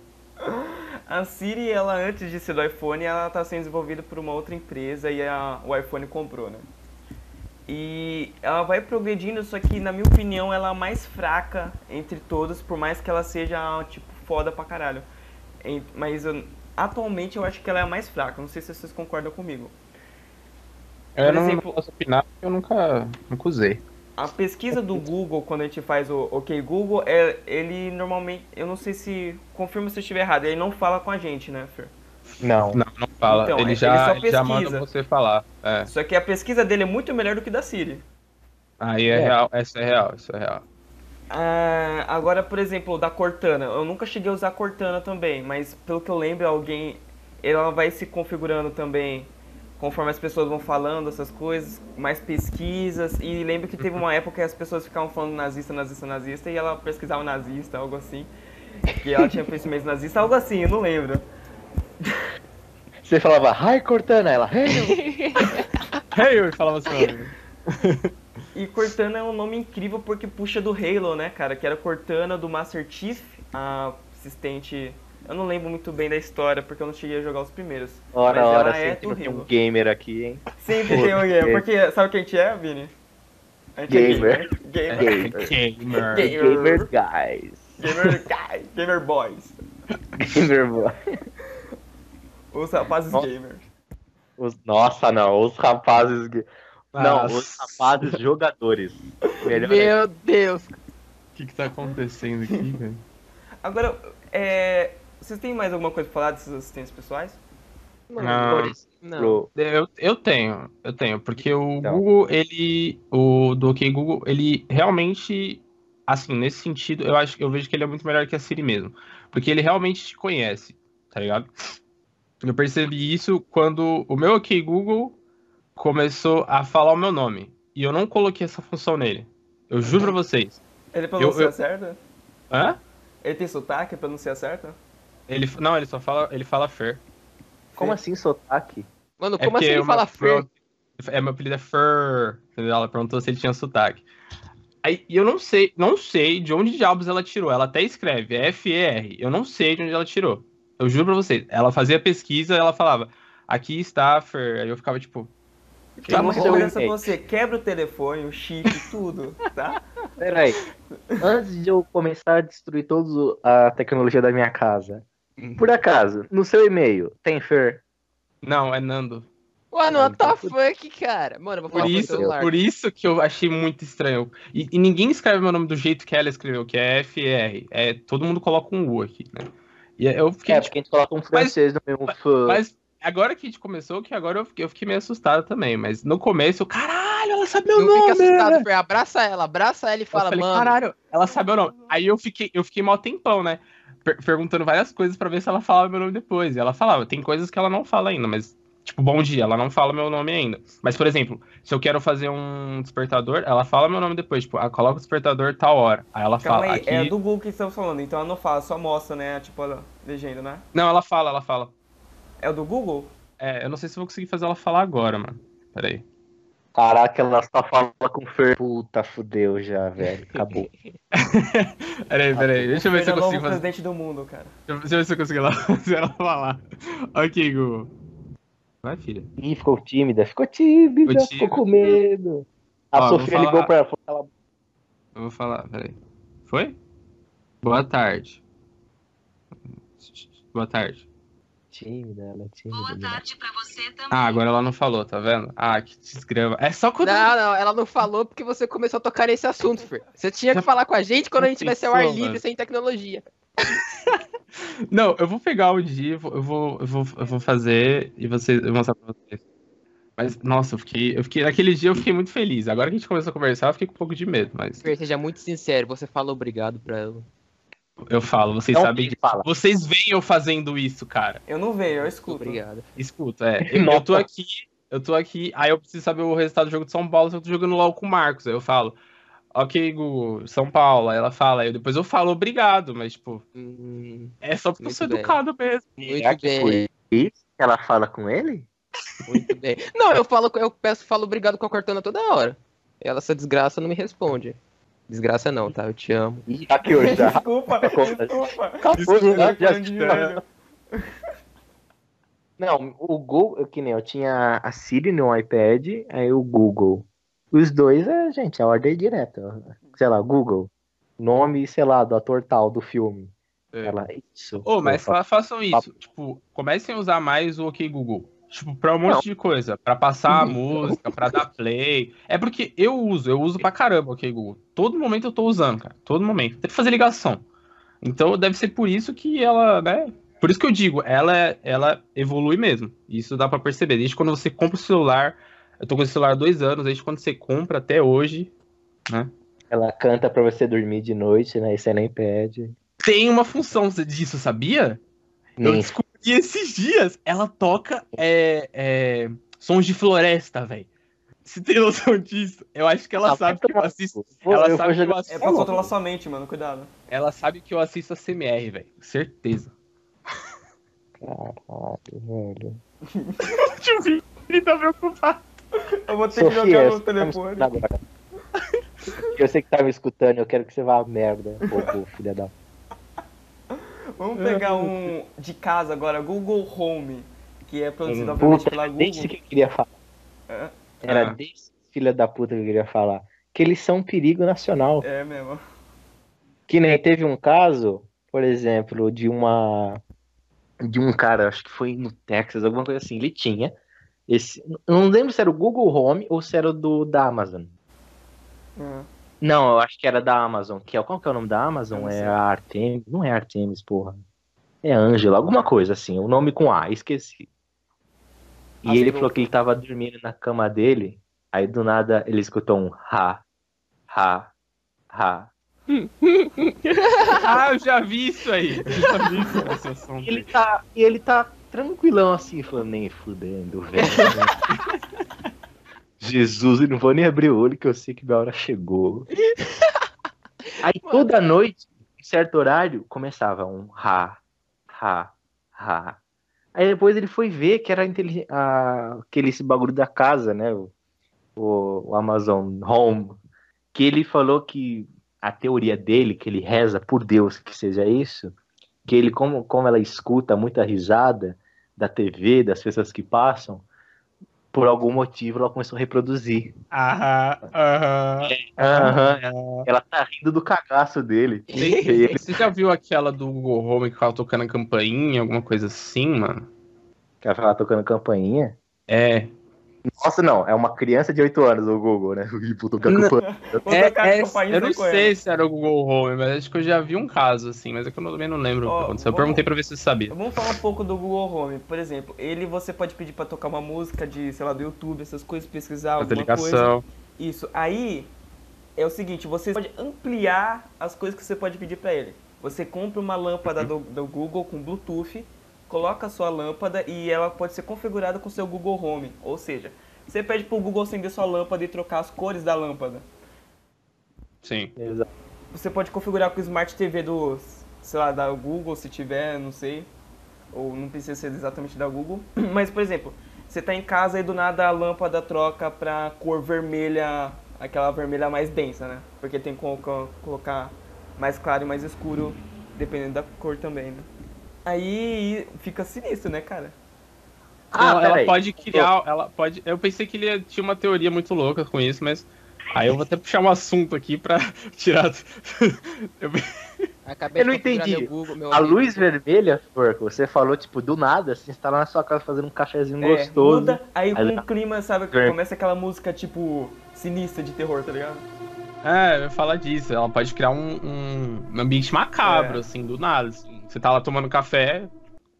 A Siri, ela antes de ser do iPhone, ela tá sendo desenvolvida por uma outra empresa e a, o iPhone comprou, né? E ela vai progredindo, só que na minha opinião ela é a mais fraca entre todas, por mais que ela seja, tipo, foda pra caralho. Mas eu- atualmente eu acho que ela é a mais fraca, não sei se vocês concordam comigo. Eu Por não, exemplo- não posso opinar porque eu nunca, nunca usei. A pesquisa do Google, quando a gente faz o OK Google, é, ele normalmente, eu não sei se, confirma se eu estiver errado, ele não fala com a gente, né, Fer? Não. Não, não fala. Então, ele, ele já, só ele já manda você falar. É. Só que a pesquisa dele é muito melhor do que da Siri. Aí é, É. real, isso é real, isso é real. Ah, agora, por exemplo, da Cortana. Eu nunca cheguei a usar Cortana também, mas pelo que eu lembro, alguém. Ela vai se configurando também conforme as pessoas vão falando essas coisas, mais pesquisas. E lembro que teve uma época que as pessoas ficavam falando nazista, nazista, nazista, e ela pesquisava nazista, algo assim. Que ela tinha pensamento nazista, algo assim, eu não lembro. Você falava, hi Cortana, ela, hey, Hey, eu falava assim. E Cortana é um nome incrível porque puxa do Halo, né, cara? Que era Cortana do Master Chief, a assistente. Eu não lembro muito bem da história porque eu não cheguei a jogar os primeiros. Hora, ela é sempre do tem um gamer aqui, hein? Sempre tem um gamer. Porque sabe quem a gente é, Vini? A gente Gamer. é gamer. Gamer. Gamer. Gamer. Gamer guys. Gamer guy. Gamer boys. Gamer boy. Os rapazes Nossa. gamers. Os- nossa, não, os rapazes. Não, os rapazes jogadores. Melhor Meu Deus. O que que tá acontecendo aqui, velho? Agora, é... vocês têm mais alguma coisa pra falar desses assistentes pessoais? Não. Não. Eu, eu tenho, eu tenho, porque o Então. Google, ele, o do OK Google, ele realmente, assim, nesse sentido, eu acho que eu vejo que ele é muito melhor que a Siri mesmo, porque ele realmente te conhece, tá ligado? Eu percebi isso quando o meu OK Google começou a falar o meu nome, e eu não coloquei essa função nele. Eu juro pra vocês. Ele pronuncia eu- certo? Hã? Ele tem sotaque, pronuncia certo? Ele, não, ele só fala, ele fala Fer. Como assim sotaque? Mano, É como assim porque ele o fala meu- Fer? É, meu apelido é Fur. Entendeu? Ela perguntou se ele tinha sotaque. Aí, e eu não sei, não sei de onde diabos ela tirou. Ela até escreve, é F-E-R. Eu não sei de onde ela tirou. Eu juro pra vocês. Ela fazia pesquisa ela falava, aqui está, Fer. Aí eu ficava tipo. Tá, eu peço pra você, quebra o telefone, o chip, tudo, tá? Peraí. Antes de eu começar a destruir toda a tecnologia da minha casa, por acaso, no seu e-mail tem Fer? Não, é Nando. Mano, what the fuck, cara? Mano, eu vou Por falar pro isso, celular. por isso que eu achei muito estranho. E, e ninguém escreve meu nome do jeito que ela escreveu, que é F-R. É, todo mundo coloca um U aqui, né? E eu fiquei, É, tipo, porque a gente coloca um francês no meu fã. Mas agora que a gente começou, que agora eu fiquei, eu fiquei meio assustado também. Mas no começo, eu, caralho, ela sabe meu Não nome. fica assustado, Fer. Abraça ela, abraça ela e Eu fala, falei, mano. caralho, ela sabe meu nome. Aí eu fiquei, eu fiquei mal tempão, né? Per- perguntando várias coisas pra ver se ela falava meu nome depois. E ela falava, tem coisas que ela não fala ainda, mas. Tipo, bom dia, ela não fala meu nome ainda. Mas, por exemplo, se eu quero fazer um despertador, ela fala meu nome depois. Tipo, ah, coloca o despertador tal hora. Aí ela Calma fala. aí, Aqui... é do Google que estamos falando, então ela não fala, só mostra, né? Tipo, a legenda, né? Não, ela fala, ela fala. É o do Google? É, eu não sei se eu vou conseguir fazer ela falar agora, mano. Pera aí. Caraca, ela só fala com Fer. Puta, fudeu já, velho. Acabou. Peraí, peraí. Deixa eu ver se eu consigo fazer. presidente do mundo, cara. Deixa eu ver se eu consigo lá- fazer ela falar. Ok, Google. Vai, filha. Ih, ficou tímida. Ficou tímida, Ficou ficou tímida. com medo. A Ó, Sofia falar- ligou pra ela. falou ela- Eu vou falar, peraí. Foi? Boa tarde. Boa tarde. Tímida, ela é tímida. Boa tarde pra você também. Ah, agora ela não falou, tá vendo? Ah, que desgrama. É só quando. Não, não, ela não falou porque você começou a tocar nesse assunto, Fer. Você tinha que falar com a gente quando a gente tivesse ao ar livre, mano. sem tecnologia. Não, eu vou pegar o dia, eu vou, eu vou, eu vou, eu vou fazer e vocês, eu vou mostrar pra vocês. Mas, nossa, eu fiquei, eu fiquei. Naquele dia eu fiquei muito feliz. Agora que a gente começou a conversar, eu fiquei com um pouco de medo, mas Fer, seja muito sincero, você fala obrigado pra ela. Eu falo, vocês Não, sabem fala? Vocês veem eu fazendo isso, cara. Eu não vejo, eu escuto. Obrigado. Escuta, é. Eu, eu tô aqui, eu tô aqui, aí eu preciso saber o resultado do jogo de São Paulo, se eu tô jogando LOL com o Marcos. Aí eu falo, ok, Google, São Paulo. Aí ela fala, aí depois eu falo obrigado, mas, tipo, Hum, é só porque eu sou bem. educado mesmo. muito Será que bem, foi isso que ela fala com ele? muito bem. Não, eu falo, eu peço, falo obrigado com a Cortana toda hora. Ela, essa desgraça, não me responde. Desgraça não, tá? Eu te amo. Ih, hackeou já. Desculpa, Conta. desculpa. Acabou, Desculpa, já- de já- olho. Não, o Google, que nem eu tinha a Siri no iPad, aí o Google. Os dois, é, gente, a ordem é direta. Sei lá, Google. Nome, sei lá, do ator tal do filme. É. Ela, isso. Ô, mas Eu falo, fa- façam isso. Tipo, comecem a usar mais o OK Google. Tipo, pra um monte de coisa. Pra passar a música, pra dar play. É porque eu uso, eu uso pra caramba o OK Google. Todo momento eu tô usando, cara. Todo momento. Tem que fazer ligação. Então deve ser por isso que ela, né? Por isso que eu digo, ela, ela evolui mesmo. Isso dá pra perceber. Desde quando você compra o celular. Eu tô com esse celular há dois anos, desde quando você compra até hoje. Ela canta pra você dormir de noite, né? E você nem pede. Tem uma função disso, sabia? Eu Nem descobri esses dias. Ela toca é, é, sons de floresta, velho. Você tem noção disso? Eu acho que ela Ah, sabe que eu assisto. Ela eu sabe que eu jogar- É pra assisto. controlar sua mente, mano, cuidado. Ela sabe que eu assisto a CMR, velho. Certeza. Caralho, velho. Deixa eu ver. Ele tá preocupado. Eu vou ter que Sofia, jogar você no tá telefone. Eu sei que tá me escutando, eu quero que você vá a merda, bobo, filha da. Vamos pegar um de casa agora, Google Home, que é produzido obviamente Puta, pela era desse Google. que eu queria falar. É. Era Ah. desse filha da puta que eu queria falar. Que eles são um perigo nacional. É mesmo. Que nem teve um caso, por exemplo, de uma. De um cara, acho que foi no Texas, alguma coisa assim. Ele tinha. Esse, não lembro se era o Google Home ou se era o do, da Amazon. É. Não, eu acho que era da Amazon. Que é, qual que é o nome da Amazon? não É a Artemis. Não é Artemis, porra. É Angela, alguma coisa assim. O nome com A, esqueci. E ele falou que ele tava dormindo na cama dele. Aí do nada ele escutou um ha, ha, ha. Ah, eu já vi isso aí. Eu já vi isso E ele dele. tá, e ele tá tranquilão assim, falando, nem fudendo, velho. Jesus, eu não vou nem abrir o olho que eu sei que minha hora chegou. Aí toda noite, em certo horário, começava um ha, ha, ha. Aí depois ele foi ver que era a- aquele esse bagulho da casa, né? O, o, o Amazon Home. Que ele falou que a teoria dele, que ele reza por Deus que seja isso, que ele, como, como ela escuta muita risada da TV, das pessoas que passam, por algum motivo ela começou a reproduzir. Aham, aham. Aham, ela tá rindo do cagaço dele. E ele- Você já viu aquela do Google Home que ela tocando a campainha, alguma coisa assim, mano? que ela tava tocando campainha. É. Nossa, não, é uma criança de 8 anos o Google, né? O Não. campainha. Vou É, é, eu e não sei se era o Google Home, mas acho que eu já vi um caso assim, mas é que eu também não lembro o Ó, que aconteceu. Eu vamos- perguntei pra ver se você sabia. Vamos falar um pouco do Google Home. Por exemplo, ele você pode pedir pra tocar uma música de, sei lá, do YouTube, essas coisas, pesquisar alguma coisa. ligação. Isso. Aí é o seguinte, você pode ampliar as coisas que você pode pedir pra ele. Você compra uma lâmpada do, do Google com Bluetooth, coloca a sua lâmpada e ela pode ser configurada com o seu Google Home. Ou seja, você pede pro Google acender sua lâmpada e trocar as cores da lâmpada. Sim. Exato. Você pode configurar com o Smart TV do, sei lá, da Google, se tiver, não sei. Ou não precisa ser exatamente da Google. Mas, por exemplo, você tá em casa e do nada a lâmpada troca pra cor vermelha, aquela vermelha mais densa, né? Porque tem que colocar, colocar mais claro e mais escuro, dependendo da cor também, né? Aí fica sinistro, né, cara? Ah, ela, ela pode criar. Ela pode. Eu pensei que ele ia- tinha uma teoria muito louca com isso, mas. Aí eu vou até puxar um assunto aqui pra tirar. Eu- Acabei Eu não entendi. meu Google, meu A amigo. luz vermelha, Porco, você falou, tipo, do nada, você está lá na sua casa fazendo um cafezinho É, gostoso. muda, aí com o clima, sabe, começa aquela música, tipo, sinistra de terror, tá ligado? É, eu ia falar disso. Ela pode criar um, um- um ambiente macabro, É. assim, do nada. assim. Você tá lá tomando café,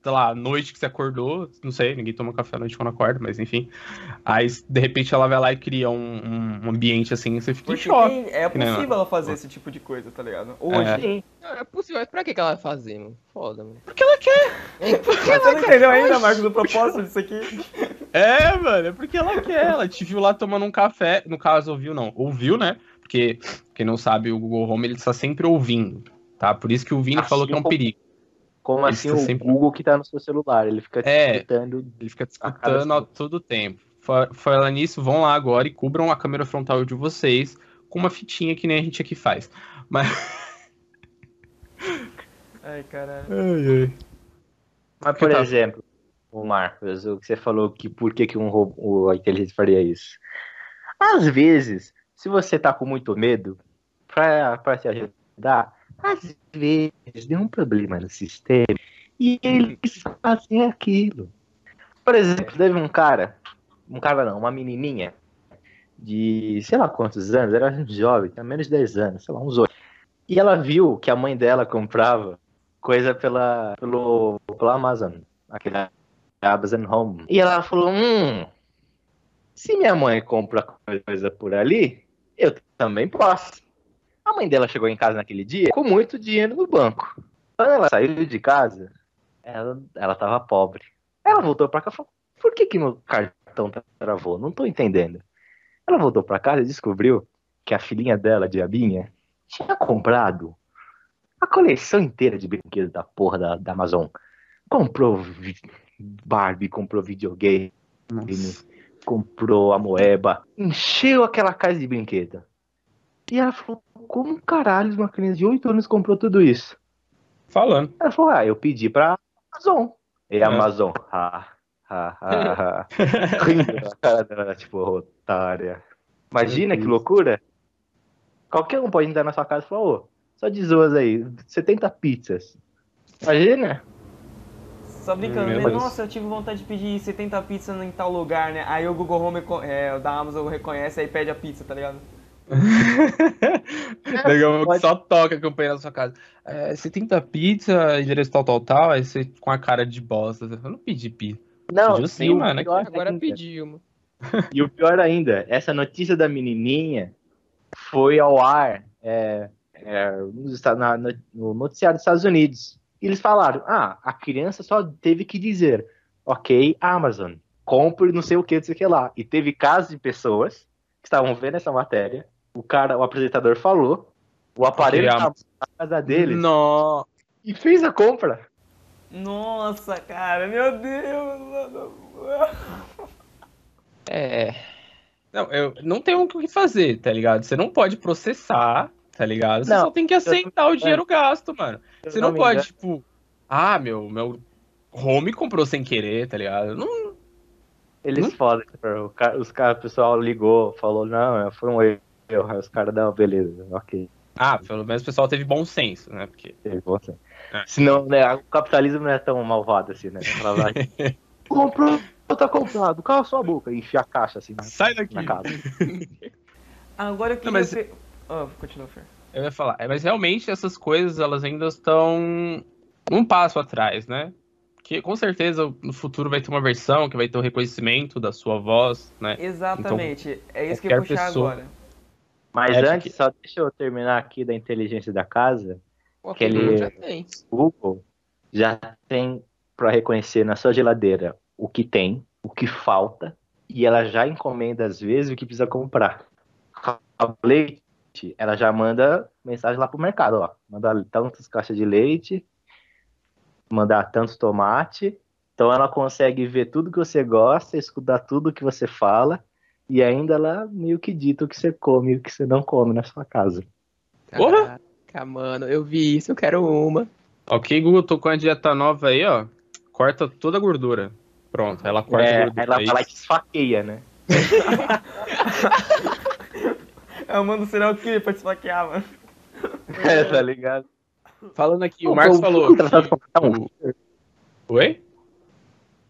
sei lá, noite que você acordou, não sei, ninguém toma café à noite quando acorda, mas enfim. Aí, de repente, ela vai lá e cria um, um ambiente assim, você fica em Porque choque. tem- é possível ela fazer esse tipo de coisa, tá ligado? Hoje. É. É possível, mas pra que, ela vai fazer, mano? Foda, mano. Porque ela quer. Mas você não entendeu ainda, Marcos, o propósito disso aqui? É, mano, é porque ela quer. Ela te viu lá tomando um café. No caso, ouviu, não. Ouviu, né? Porque, quem não sabe, o Google Home ele está sempre ouvindo. Tá? Por isso que o Vini Assim falou que é um perigo. Como Ele assim está o sempre- Google que tá no seu celular, ele fica te É. escutando. Ele fica te A a todo tempo. Fa- Falando nisso, vão lá agora e cubram a câmera frontal de vocês com uma fitinha que nem a gente aqui faz. Mas. Ai, caralho. Mas, por tá- exemplo, o Marcos, o que você falou que por que, que um robô, a inteligência faria isso? Às vezes, se você tá com muito medo, pra, pra te ajudar, às vezes deu um problema no sistema e eles fazem aquilo. Por exemplo, teve um cara, um cara não, uma menininha de sei lá quantos anos, era jovem, tinha menos de 10 anos, sei lá, uns 8. E ela viu que a mãe dela comprava coisa pela, pelo, pela Amazon, aquele Amazon Home. E ela falou, hum, se minha mãe compra coisa por ali, eu também posso. A mãe dela chegou em casa naquele dia com muito dinheiro no banco. Quando ela saiu de casa, ela, ela tava pobre. Ela voltou pra casa e falou, por que que meu cartão travou? Não tô entendendo. Ela voltou pra casa e descobriu que a filhinha dela, Diabinha, tinha comprado a coleção inteira de brinquedos da porra da, da Amazon. Comprou Barbie, comprou videogame, Nossa. comprou a Moeba, encheu aquela casa de brinquedo. E ela falou, como caralho uma criança de 8 anos comprou tudo isso? Falando. Ela falou, ah, eu pedi pra Amazon. E É. a Amazon, ha, ha, ha, ha. Rindo na cara dela, tipo, otária. Imagina que loucura. Qualquer um pode entrar na sua casa e falar, ô, só de zoas aí, 70 pizzas. Imagina? Só brincando, né? Nossa, eu tive vontade de pedir 70 pizzas em tal lugar, né? Aí o Google Home, é, o da Amazon reconhece aí pede a pizza, tá ligado? Que pode- só toca a campanha na sua casa. É, 70 pizza, endereço tal, tal, tal. Aí você com a cara de bosta. Eu não pedi pizza. Não, Pediu sim, mano, é Agora ainda- pediu, mano. E o pior ainda, essa notícia da menininha foi ao ar é, é, nos Esta- na- no, no noticiário dos Estados Unidos. E eles falaram, ah, a criança só teve que dizer, ok, Amazon, compre não sei o que, não sei o que lá. E teve casos de pessoas que estavam vendo essa matéria, o cara, o apresentador falou, o aparelho estava na casa deles Não. e fez a compra. Nossa, cara, meu Deus. mano. É. Não, eu não tem o que fazer, tá ligado? Você não pode processar, tá ligado? Você Não, só tem que aceitar o dinheiro gasto, mano. Você não me pode, engano- tipo, ah, meu, meu home comprou sem querer, tá ligado? Não, Eles Hum? fodem, o cara, os caras, o pessoal ligou, falou, não, foi um erro. Aí os caras, não, beleza, ok. ah, pelo menos o pessoal teve bom senso, né? Porque Teve bom senso. É. Senão, né, o capitalismo não é tão malvado assim, né? Comprou, tá comprado, cala sua boca e enfia a caixa assim na, sai daqui. na casa. Agora eu queria... Não, mas- Ah, continua, Fer. Eu ia falar, é, mas realmente essas coisas elas ainda estão um passo atrás, né? Que com certeza no futuro vai ter uma versão que vai ter o reconhecimento da sua voz, né? Exatamente, é isso que eu puxar pessoa- agora. Mas É, antes, porque- só deixa eu terminar aqui da inteligência da casa. Pô, Aquele- já tem. O Google já tem para reconhecer na sua geladeira o que tem, o que falta, e ela já encomenda às vezes o que precisa comprar. A leite, ela já manda mensagem lá pro mercado, ó. Manda tantas caixas de leite, mandar tantos tomate Então ela consegue ver tudo que você gosta, escutar tudo que você fala, e ainda ela meio que dita o que você come e o que você não come na sua casa. Porra! Caraca, mano, eu vi isso, eu quero uma. Ok, Google, tô com a dieta nova aí, ó. Corta toda a gordura. Pronto, ela corta a É, gordura ela fala que esfaqueia, né? É o mano serial killer pra te esfaquear, mano. É, tá ligado? Falando aqui, o Pô, Marcos eu falou. fui contratado que- pra matar um- Oi?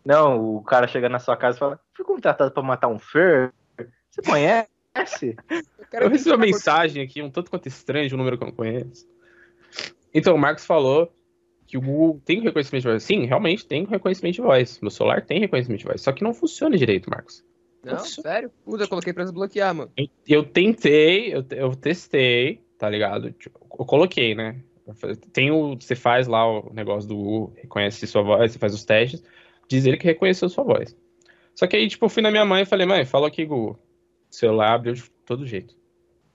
Não, o cara chega na sua casa e fala: Fui contratado pra matar um fur. Você conhece? quero Eu recebi uma se mensagem aqui, um tanto quanto estranho, de um número que eu não conheço. Então, o Marcos falou que o Google tem reconhecimento de voz. Sim, realmente tem reconhecimento de voz. Meu celular tem reconhecimento de voz. Só que não funciona direito, Marcos. Não, sério? Puta, eu coloquei pra desbloquear, mano. Eu, eu tentei, eu, eu testei, tá ligado? Tipo, Eu coloquei, né? Tem o. Você faz lá o negócio do Google, reconhece sua voz, você faz os testes, diz ele que reconheceu sua voz. Só que aí, tipo, eu fui na minha mãe e falei, mãe, fala aqui, Google. O celular abriu de todo jeito.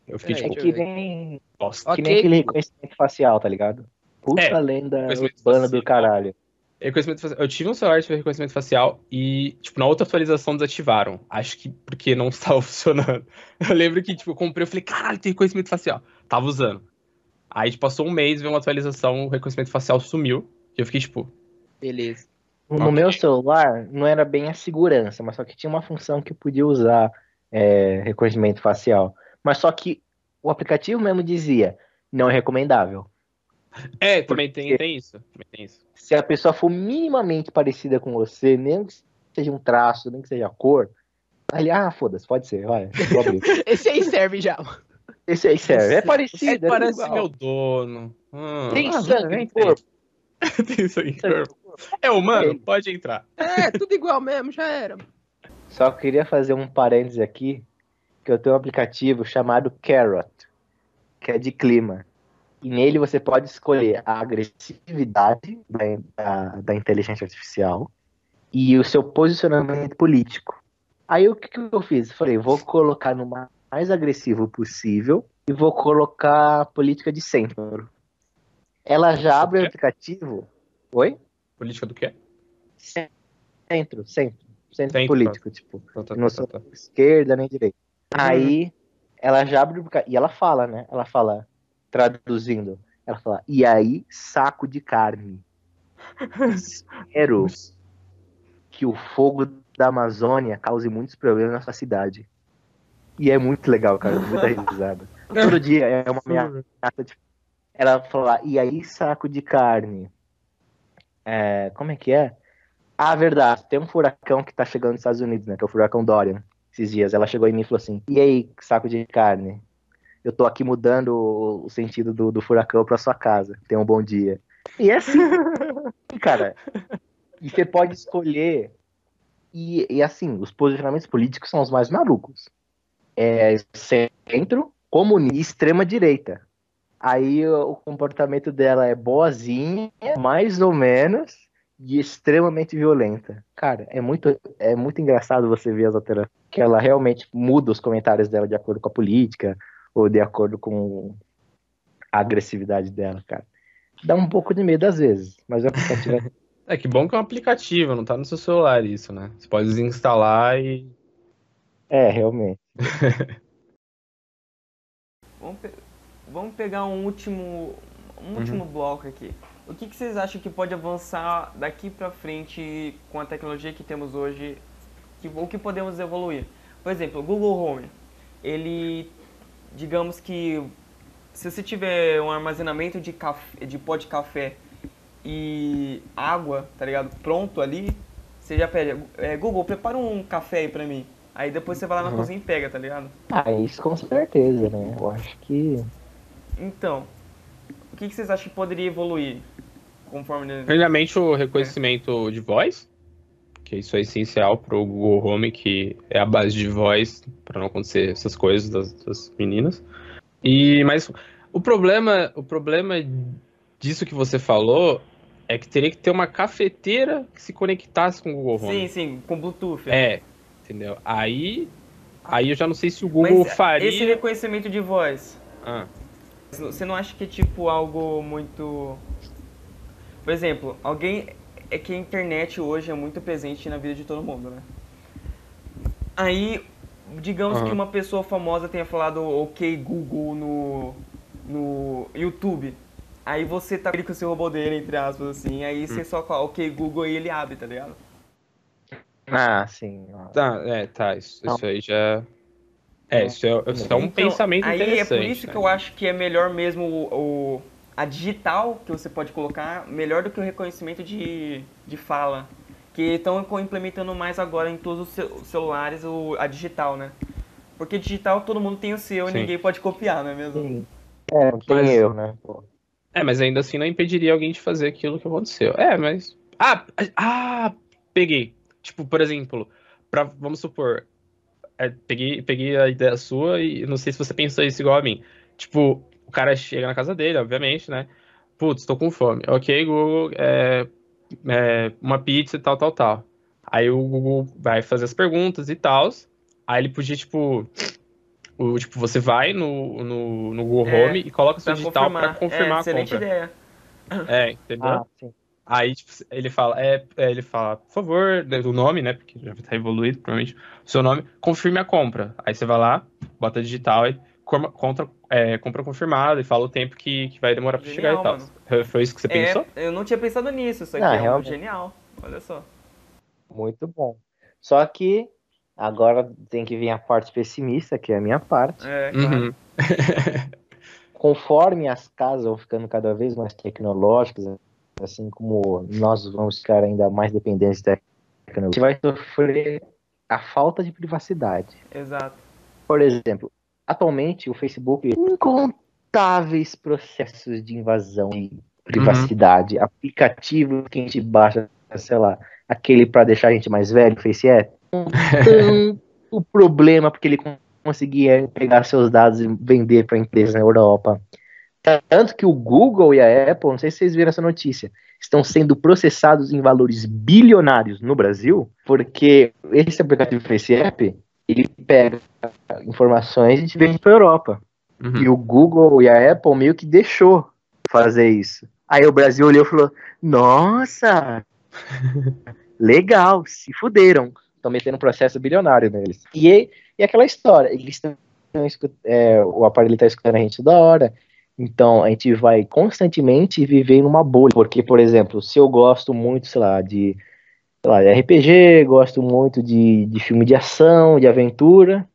Eu fiquei, Peraí, tipo, É que nem, bosta. que Ok. nem aquele reconhecimento facial, tá ligado? Puta É, lenda urbana facial. do caralho. Reconhecimento facial. Eu tive um celular que reconhecimento facial e, tipo, na outra atualização desativaram. Acho que porque não estava funcionando. Eu lembro que, tipo, eu comprei, eu falei, caralho, tem reconhecimento facial. Tava usando. Aí, tipo, passou um mês, veio uma atualização, o reconhecimento facial sumiu. E eu fiquei, tipo, Beleza. No Ok. meu celular não era bem a segurança, mas só que tinha uma função que podia usar é, reconhecimento facial. Mas só que o aplicativo mesmo dizia, não é recomendável. é, também tem, tem isso. Também tem isso. Se a pessoa for minimamente parecida com você, nem que seja um traço, nem que seja a cor, aí, ah, foda-se, pode ser, vai. Esse aí serve já. Esse aí serve, é parecido, é parece igual. meu dono. Hum. Tem Ah, sangue tem. corpo. tem sangue corpo. É humano? Pode entrar. É, tudo igual mesmo, já era. Só queria fazer um parênteses aqui, que eu tenho um aplicativo chamado Carrot, que é de clima. E nele você pode escolher a agressividade da, da, da inteligência artificial e o seu posicionamento político. Aí o que, que eu fiz? Falei, vou colocar no mais agressivo possível e vou colocar política de centro. Ela já abre o aplicativo. Oi? Política do quê? Centro, centro. Centro Centro, político, tipo. Tá, tá, Não sou tá, esquerda nem direita. Aí ela já abre e ela fala, né? Ela fala, traduzindo, ela fala, e aí, saco de carne. Espero que o fogo da Amazônia cause muitos problemas na sua cidade. E é muito legal, cara, muita risada. Todo dia é uma ameaça. de- Ela fala, e aí, saco de carne. É, como é que é? Ah, verdade, tem um furacão que tá chegando nos Estados Unidos, né? Que é o furacão Dorian. Esses dias ela chegou em mim e falou assim: E aí, saco de carne? Eu tô aqui mudando o sentido do, do furacão pra sua casa. Tenha um bom dia. E é assim, cara. E você pode escolher. E, e assim, os posicionamentos políticos são os mais malucos. É centro, comunista e extrema direita. Aí o comportamento dela é boazinha, mais ou menos, e extremamente violenta. Cara, é muito, é muito engraçado você ver as alterações. Que ela realmente muda os comentários dela de acordo com a política, ou de acordo com a agressividade dela, cara. Dá um pouco de medo às vezes, mas o aplicativo é É que bom que é um aplicativo, não tá no seu celular isso, né? Você pode desinstalar e. É, realmente. Vamos, pe- vamos pegar um último, um último bloco aqui. O que, que vocês acham que pode avançar daqui pra frente com a tecnologia que temos hoje? Que, ou que podemos evoluir? Por exemplo, o Google Home. Ele, digamos que se você tiver um armazenamento de, café, de pó de café e água, tá ligado? Pronto ali, você já pede, é, Google, prepara um café aí pra mim. Aí depois você vai lá na Uhum. cozinha e pega, tá ligado? Ah, isso com certeza, né? Eu acho que. Então, o que, que vocês acham que poderia evoluir conforme. Primeiramente, o reconhecimento de voz, que isso é essencial pro Google Home, que é a base de voz para não acontecer essas coisas das, das meninas. E mas o problema, o problema disso que você falou é que teria que ter uma cafeteira que se conectasse com o Google Home. Sim, sim, com Bluetooth. É, entendeu? Aí, aí eu já não sei se o Google Mas faria. esse reconhecimento de voz, Ah, você não acha que é tipo algo muito. Por exemplo, alguém. é que a internet hoje é muito presente na vida de todo mundo, né? Aí, digamos Aham. que uma pessoa famosa tenha falado OK Google no, no YouTube. Aí você tá ali com o seu robô dele, entre aspas, assim. Aí Hum. você só coloca OK Google e ele abre, tá ligado? Ah, sim. Tá, é, tá, isso, isso aí já. É, isso é, isso é um Então, pensamento aí interessante. é por isso né? que eu acho que é melhor mesmo o, o- a digital que você pode colocar, melhor do que o reconhecimento de, de fala. Que estão implementando mais agora em todos os cel- celulares o, a digital, né? Porque digital todo mundo tem o seu Sim. e ninguém pode copiar, não é mesmo? Sim. É, não tem Mas- erro, né? Pô. É, mas ainda assim não impediria alguém de fazer aquilo que aconteceu. É, mas. Ah, ah, peguei. Tipo, por exemplo, pra, vamos supor, é, peguei, peguei a ideia sua e não sei se você pensou isso igual a mim. Tipo, o cara chega na casa dele, obviamente, né? Putz, tô com fome. Ok, Google, é, é, uma pizza e tal, tal, tal. Aí o Google vai fazer as perguntas e tal. Aí ele podia, tipo. O, tipo, você vai no, no, no Google É, Home e coloca seu digital pra confirmar é, a excelente compra. ideia. É, entendeu? Ah, sim. Aí, tipo, ele fala, é, é, ele fala, por favor, o nome, né? Porque já tá evoluído, provavelmente, o seu nome, confirme a compra. Aí você vai lá, bota digital e contra, é, compra confirmada e fala o tempo que, que vai demorar pra chegar e tal. mano. Foi- isso que você pensou? É, eu não tinha pensado nisso, isso aqui Ah, é um realmente. genial. Olha só. Muito bom. Só que agora tem que vir a parte pessimista, que é a minha parte. É, claro. Uhum. Conforme as casas vão ficando cada vez mais tecnológicas, assim como nós vamos ficar ainda mais dependentes da tecnologia, a gente vai sofrer a falta de privacidade. Exato. Por exemplo, atualmente o Facebook incontáveis processos de invasão de privacidade, aplicativos que a gente baixa, sei lá, aquele para deixar a gente mais velho, o Face. Tanto o problema porque ele conseguia pegar seus dados e vender para empresas na Europa. Tanto que o Google e a Apple, não sei se vocês viram essa notícia, estão sendo processados em valores bilionários no Brasil, porque esse aplicativo Face App, ele pega informações e vende para a Europa. Uhum. E o Google e a Apple meio que deixou fazer isso. Aí o Brasil olhou e falou: Nossa, legal, se fuderam. Estão metendo um processo bilionário neles. E, e aquela história, eles estão é, o aparelho está escutando a gente toda hora. Então a gente vai constantemente viver numa bolha. Porque, por exemplo, se eu gosto muito, sei lá, de, sei lá, de RPG, gosto muito de, de filme de ação, de aventura,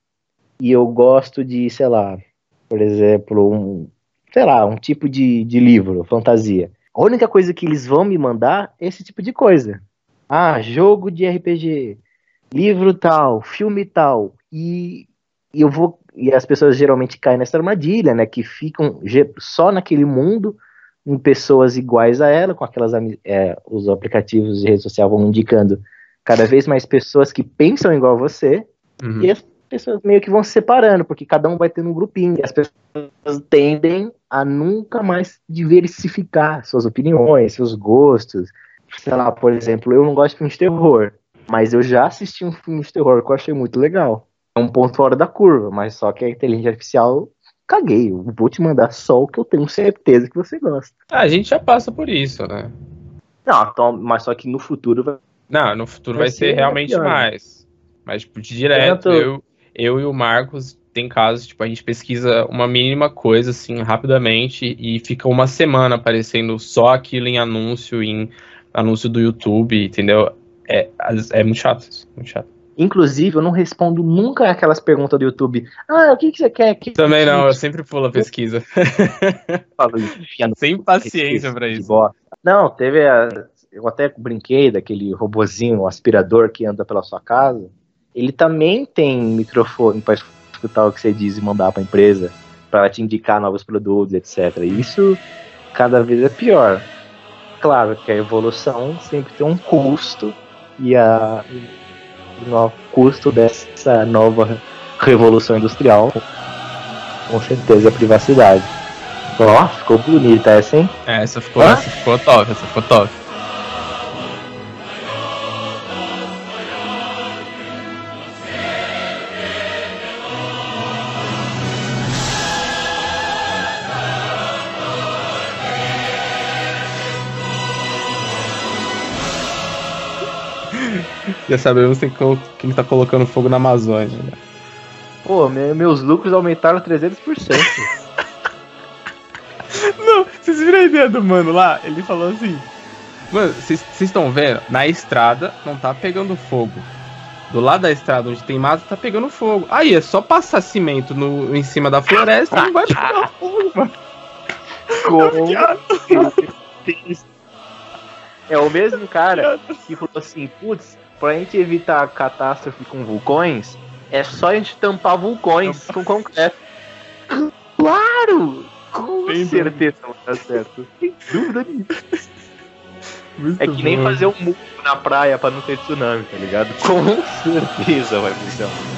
e eu gosto de, sei lá, por exemplo, um, sei lá, um tipo de, de livro, fantasia. A única coisa que eles vão me mandar é esse tipo de coisa. Ah, jogo de RPG, livro tal, filme tal. E, e eu vou. E as pessoas geralmente caem nessa armadilha, né? Que ficam só naquele mundo, em pessoas iguais a ela, com aquelas é, os aplicativos de rede social vão indicando cada vez mais pessoas que pensam igual a você, Uhum. e as pessoas meio que vão se separando, porque cada um vai tendo um grupinho. E as pessoas tendem a nunca mais diversificar suas opiniões, seus gostos. Sei lá, por exemplo, eu não gosto de filme de terror, mas eu já assisti um filme de terror que eu achei muito legal. É um ponto fora da curva, mas só que a inteligência artificial, caguei. Eu vou te mandar só o que eu tenho certeza que você gosta. Ah, a gente já passa por isso, né? Não, então, mas só que no futuro vai Não, no futuro Vai vai, ser ser realmente pior, mais. Mas, tipo, de direto, Tanto- eu, eu e o Marcos tem casos, tipo, a gente pesquisa uma mínima coisa, assim, rapidamente, e fica uma semana aparecendo só aquilo em anúncio, em anúncio do YouTube, entendeu? É, é muito chato isso, muito chato. Inclusive, eu não respondo nunca aquelas perguntas do YouTube. Ah, o que, que você quer? Que, Também não, eu sempre pulo a pesquisa. falo, Sem paciência pra de isso. Não, teve a. Eu até brinquei daquele robozinho, aspirador que anda pela sua casa. Ele também tem microfone para escutar o que você diz e mandar para a empresa, para te indicar novos produtos, etc. E isso cada vez é pior. Claro que a evolução sempre tem um custo e, a, no custo dessa nova revolução industrial, com certeza, a privacidade. Ó, ficou bonita essa, hein? É, essa ficou, essa ficou top, essa ficou top. Já sabemos quem, colo- quem tá colocando fogo na Amazônia. né? Pô, me- meus lucros aumentaram 300%. Não, vocês viram a ideia do mano lá? Ele falou assim: Mano, vocês estão vendo? Na estrada não tá pegando fogo. Do lado da estrada onde tem mato tá pegando fogo. Aí é só passar cimento no, em cima da floresta e não vai pegar fogo, mano. É o mesmo cara que falou assim, putz, pra gente evitar catástrofe com vulcões, é só a gente tampar vulcões com concreto. Claro! Com Sem certeza vai dar certo. Sem dúvida nenhuma. É que nem fazer um muro na praia pra não ter tsunami, tá ligado? Com certeza vai funcionar.